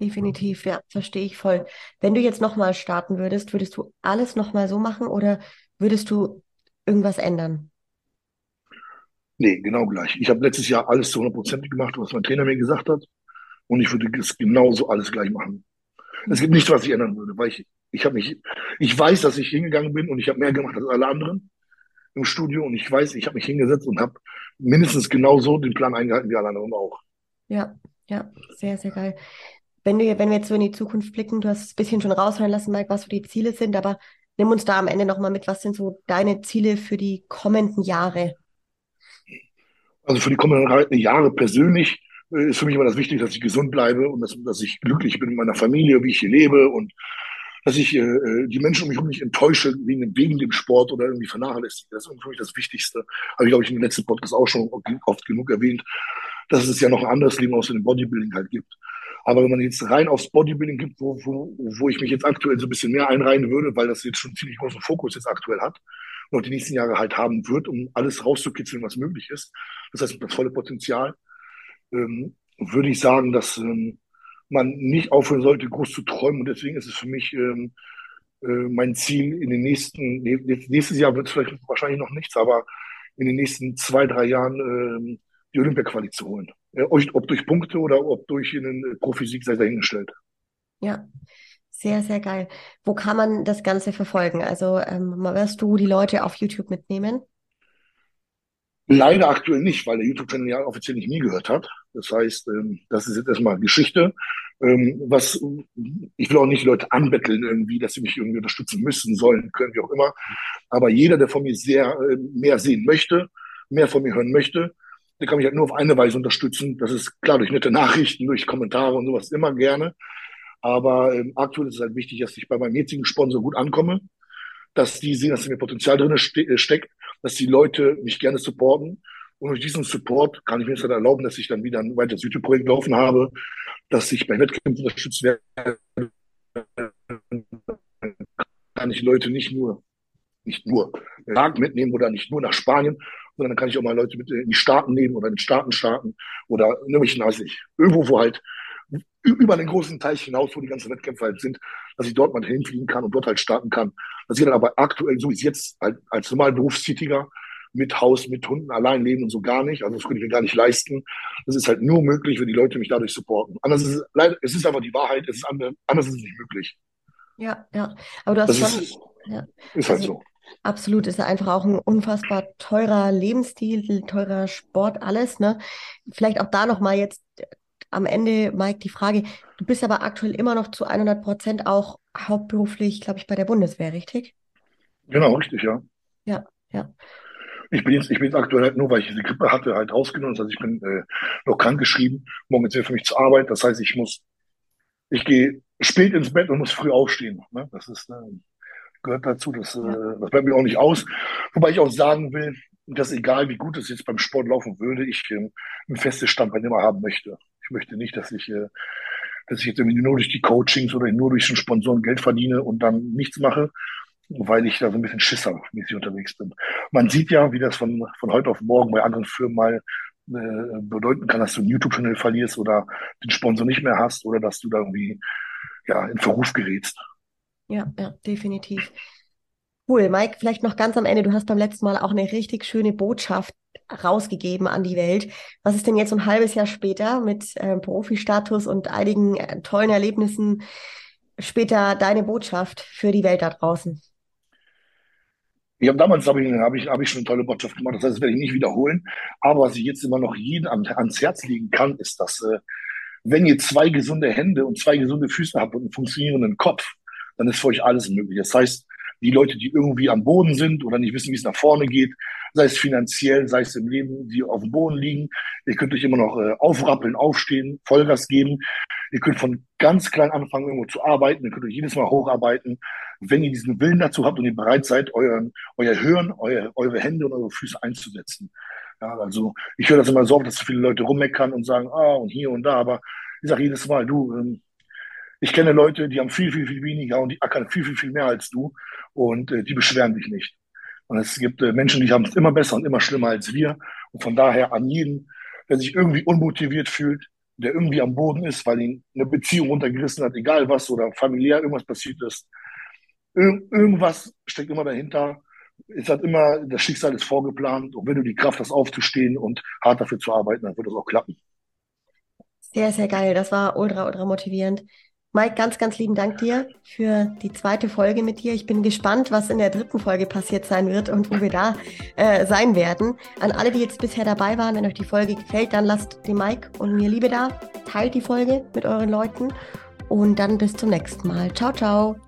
Definitiv, ja, verstehe ich voll. Wenn du jetzt nochmal starten würdest, würdest du alles nochmal so machen oder würdest du irgendwas ändern? Nee, genau gleich. Ich habe letztes Jahr alles zu 100% gemacht, was mein Trainer mir gesagt hat. Und ich würde es genauso alles gleich machen. Es gibt nichts, was ich ändern würde, weil ich, ich habe mich, ich weiß, dass ich hingegangen bin und ich habe mehr gemacht als alle anderen im Studio und ich weiß, ich habe mich hingesetzt und habe mindestens genauso den Plan eingehalten wie alle anderen auch. Ja, ja, sehr, sehr geil. Wenn, du, wenn wir jetzt so in die Zukunft blicken, du hast es ein bisschen schon raushören lassen, Mike, was so die Ziele sind, aber nimm uns da am Ende nochmal mit, was sind so deine Ziele für die kommenden Jahre? Also für die kommenden Jahre persönlich ist für mich immer das Wichtigste, dass ich gesund bleibe und dass, dass ich glücklich bin in meiner Familie, wie ich hier lebe und dass ich äh, äh die Menschen um mich herum nicht enttäusche wegen, wegen dem Sport oder irgendwie vernachlässige. Das ist für mich das Wichtigste. Habe ich, glaube ich, den letzten Podcast auch schon oft genug erwähnt, dass es ja noch ein anderes Leben außer dem Bodybuilding halt gibt. Aber wenn man jetzt rein aufs Bodybuilding gibt, wo, wo, wo ich mich jetzt aktuell so ein bisschen mehr einreihen würde, weil das jetzt schon ziemlich großen Fokus jetzt aktuell hat und die nächsten Jahre halt haben wird, um alles rauszukitzeln, was möglich ist. Das heißt, das volle Potenzial, ähm, würde ich sagen, dass ähm, man nicht aufhören sollte, groß zu träumen. Und deswegen ist es für mich ähm, äh, mein Ziel in den nächsten, nächstes Jahr wird es vielleicht wahrscheinlich noch nichts, aber in den nächsten zwei, drei Jahren ähm, die Olympia-Quali zu holen. Ja, ob durch Punkte oder ob durch einen Profisieg sei dahingestellt. Ja, sehr, sehr geil. Wo kann man das Ganze verfolgen? Also ähm, wirst du die Leute auf YouTube mitnehmen? Leider aktuell nicht, weil der YouTube-Channel ja offiziell nicht mir gehört hat. Das heißt, ähm, das ist jetzt erstmal Geschichte. Ähm, was, ich will auch nicht Leute anbetteln irgendwie, dass sie mich irgendwie unterstützen müssen, sollen, können, wie auch immer. Aber jeder, der von mir sehr äh, mehr sehen möchte, mehr von mir hören möchte, der kann mich halt nur auf eine Weise unterstützen. Das ist klar durch nette Nachrichten, durch Kommentare und sowas immer gerne. Aber ähm, aktuell ist es halt wichtig, dass ich bei meinem jetzigen Sponsor gut ankomme, dass die sehen, dass in mir Potenzial drin äh, steckt dass die Leute mich gerne supporten. Und durch diesen Support kann ich mir jetzt dann erlauben, dass ich dann wieder ein weiteres YouTube-Projekt laufen habe, dass ich bei Wettkämpfen unterstützt werde. Kann ich Leute nicht nur, nicht nur Tag mitnehmen oder nicht nur nach Spanien, sondern dann kann ich auch mal Leute mit in die Staaten nehmen oder in den Staaten starten oder irgendwelchen, weiß ich, irgendwo, wo halt über den großen Teich hinaus, wo die ganzen Wettkämpfe halt sind, dass ich dort mal hinfliegen kann und dort halt starten kann. Dass ich dann aber aktuell, so wie es jetzt halt als normal Berufstätiger mit Haus, mit Hunden allein leben und so gar nicht. Also das könnte ich mir gar nicht leisten. Das ist halt nur möglich, wenn die Leute mich dadurch supporten. Anders ist es leider, es ist einfach die Wahrheit, es ist anders, anders ist es nicht möglich. Ja, ja. Aber du hast das schon. Ist, ja. ist halt also, so. Absolut, ist einfach auch ein unfassbar teurer Lebensstil, teurer Sport, alles. Ne? Vielleicht auch da nochmal jetzt am Ende, Mike, die Frage, du bist aber aktuell immer noch zu 100 Prozent auch hauptberuflich, glaube ich, bei der Bundeswehr, richtig? Genau, richtig, ja. Ja, ja. Ich bin jetzt, ich bin jetzt aktuell halt nur, weil ich diese Grippe hatte, halt rausgenommen. Das heißt, ich bin äh, noch krank geschrieben. Morgen ist für mich zur Arbeit. Das heißt, ich muss, ich gehe spät ins Bett und muss früh aufstehen. Ne? Das ist, äh, gehört dazu. Das, äh, das bleibt mir auch nicht aus. Wobei ich auch sagen will, dass egal wie gut es jetzt beim Sport laufen würde, ich äh, ein festes Standbein immer haben möchte. Ich möchte nicht, dass ich, äh, dass ich jetzt irgendwie nur durch die Coachings oder nur durch den Sponsoren Geld verdiene und dann nichts mache, weil ich da so ein bisschen schissermäßig unterwegs bin. Man sieht ja, wie das von, von heute auf morgen bei anderen Firmen mal äh, bedeuten kann, dass du einen YouTube-Channel verlierst oder den Sponsor nicht mehr hast oder dass du da irgendwie ja, in Verruf gerätst. Ja, ja, definitiv. Cool, Mike, vielleicht noch ganz am Ende. Du hast beim letzten Mal auch eine richtig schöne Botschaft rausgegeben an die Welt. Was ist denn jetzt ein halbes Jahr später mit äh, Profi-Status und einigen äh, tollen Erlebnissen später deine Botschaft für die Welt da draußen? Habe damals habe ich, hab ich, hab ich schon eine tolle Botschaft gemacht, das heißt, das werde ich nicht wiederholen. Aber was ich jetzt immer noch jedem an, ans Herz legen kann, ist, dass äh, wenn ihr zwei gesunde Hände und zwei gesunde Füße habt und einen funktionierenden Kopf, dann ist für euch alles möglich. Das heißt, die Leute, die irgendwie am Boden sind oder nicht wissen, wie es nach vorne geht, sei es finanziell, sei es im Leben, die auf dem Boden liegen. Ihr könnt euch immer noch äh, aufrappeln, aufstehen, Vollgas geben. Ihr könnt von ganz klein anfangen, irgendwo zu arbeiten. Ihr könnt euch jedes Mal hocharbeiten. Wenn ihr diesen Willen dazu habt und ihr bereit seid, euren, euer Hirn, euer, eure Hände und eure Füße einzusetzen. Ja, also ich höre das immer so oft, dass so viele Leute rummeckern und sagen, ah, und hier und da, aber ich sage jedes Mal, du, ähm, ich kenne Leute, die haben viel, viel, viel weniger und die ackern viel, viel, viel mehr als du und äh, die beschweren sich nicht. Und es gibt äh, Menschen, die haben es immer besser und immer schlimmer als wir. Und von daher an jeden, der sich irgendwie unmotiviert fühlt, der irgendwie am Boden ist, weil ihn eine Beziehung runtergerissen hat, egal was oder familiär irgendwas passiert ist. Ir irgendwas steckt immer dahinter, es hat immer, das Schicksal ist vorgeplant und wenn du die Kraft hast, aufzustehen und hart dafür zu arbeiten, dann wird das auch klappen. Sehr, sehr geil. Das war ultra, ultra motivierend. Mike, ganz, ganz lieben Dank dir für die zweite Folge mit dir. Ich bin gespannt, was in der dritten Folge passiert sein wird und wo wir da äh, sein werden. An alle, die jetzt bisher dabei waren, wenn euch die Folge gefällt, dann lasst dem Mike und mir Liebe da. Teilt die Folge mit euren Leuten und dann bis zum nächsten Mal. Ciao, ciao.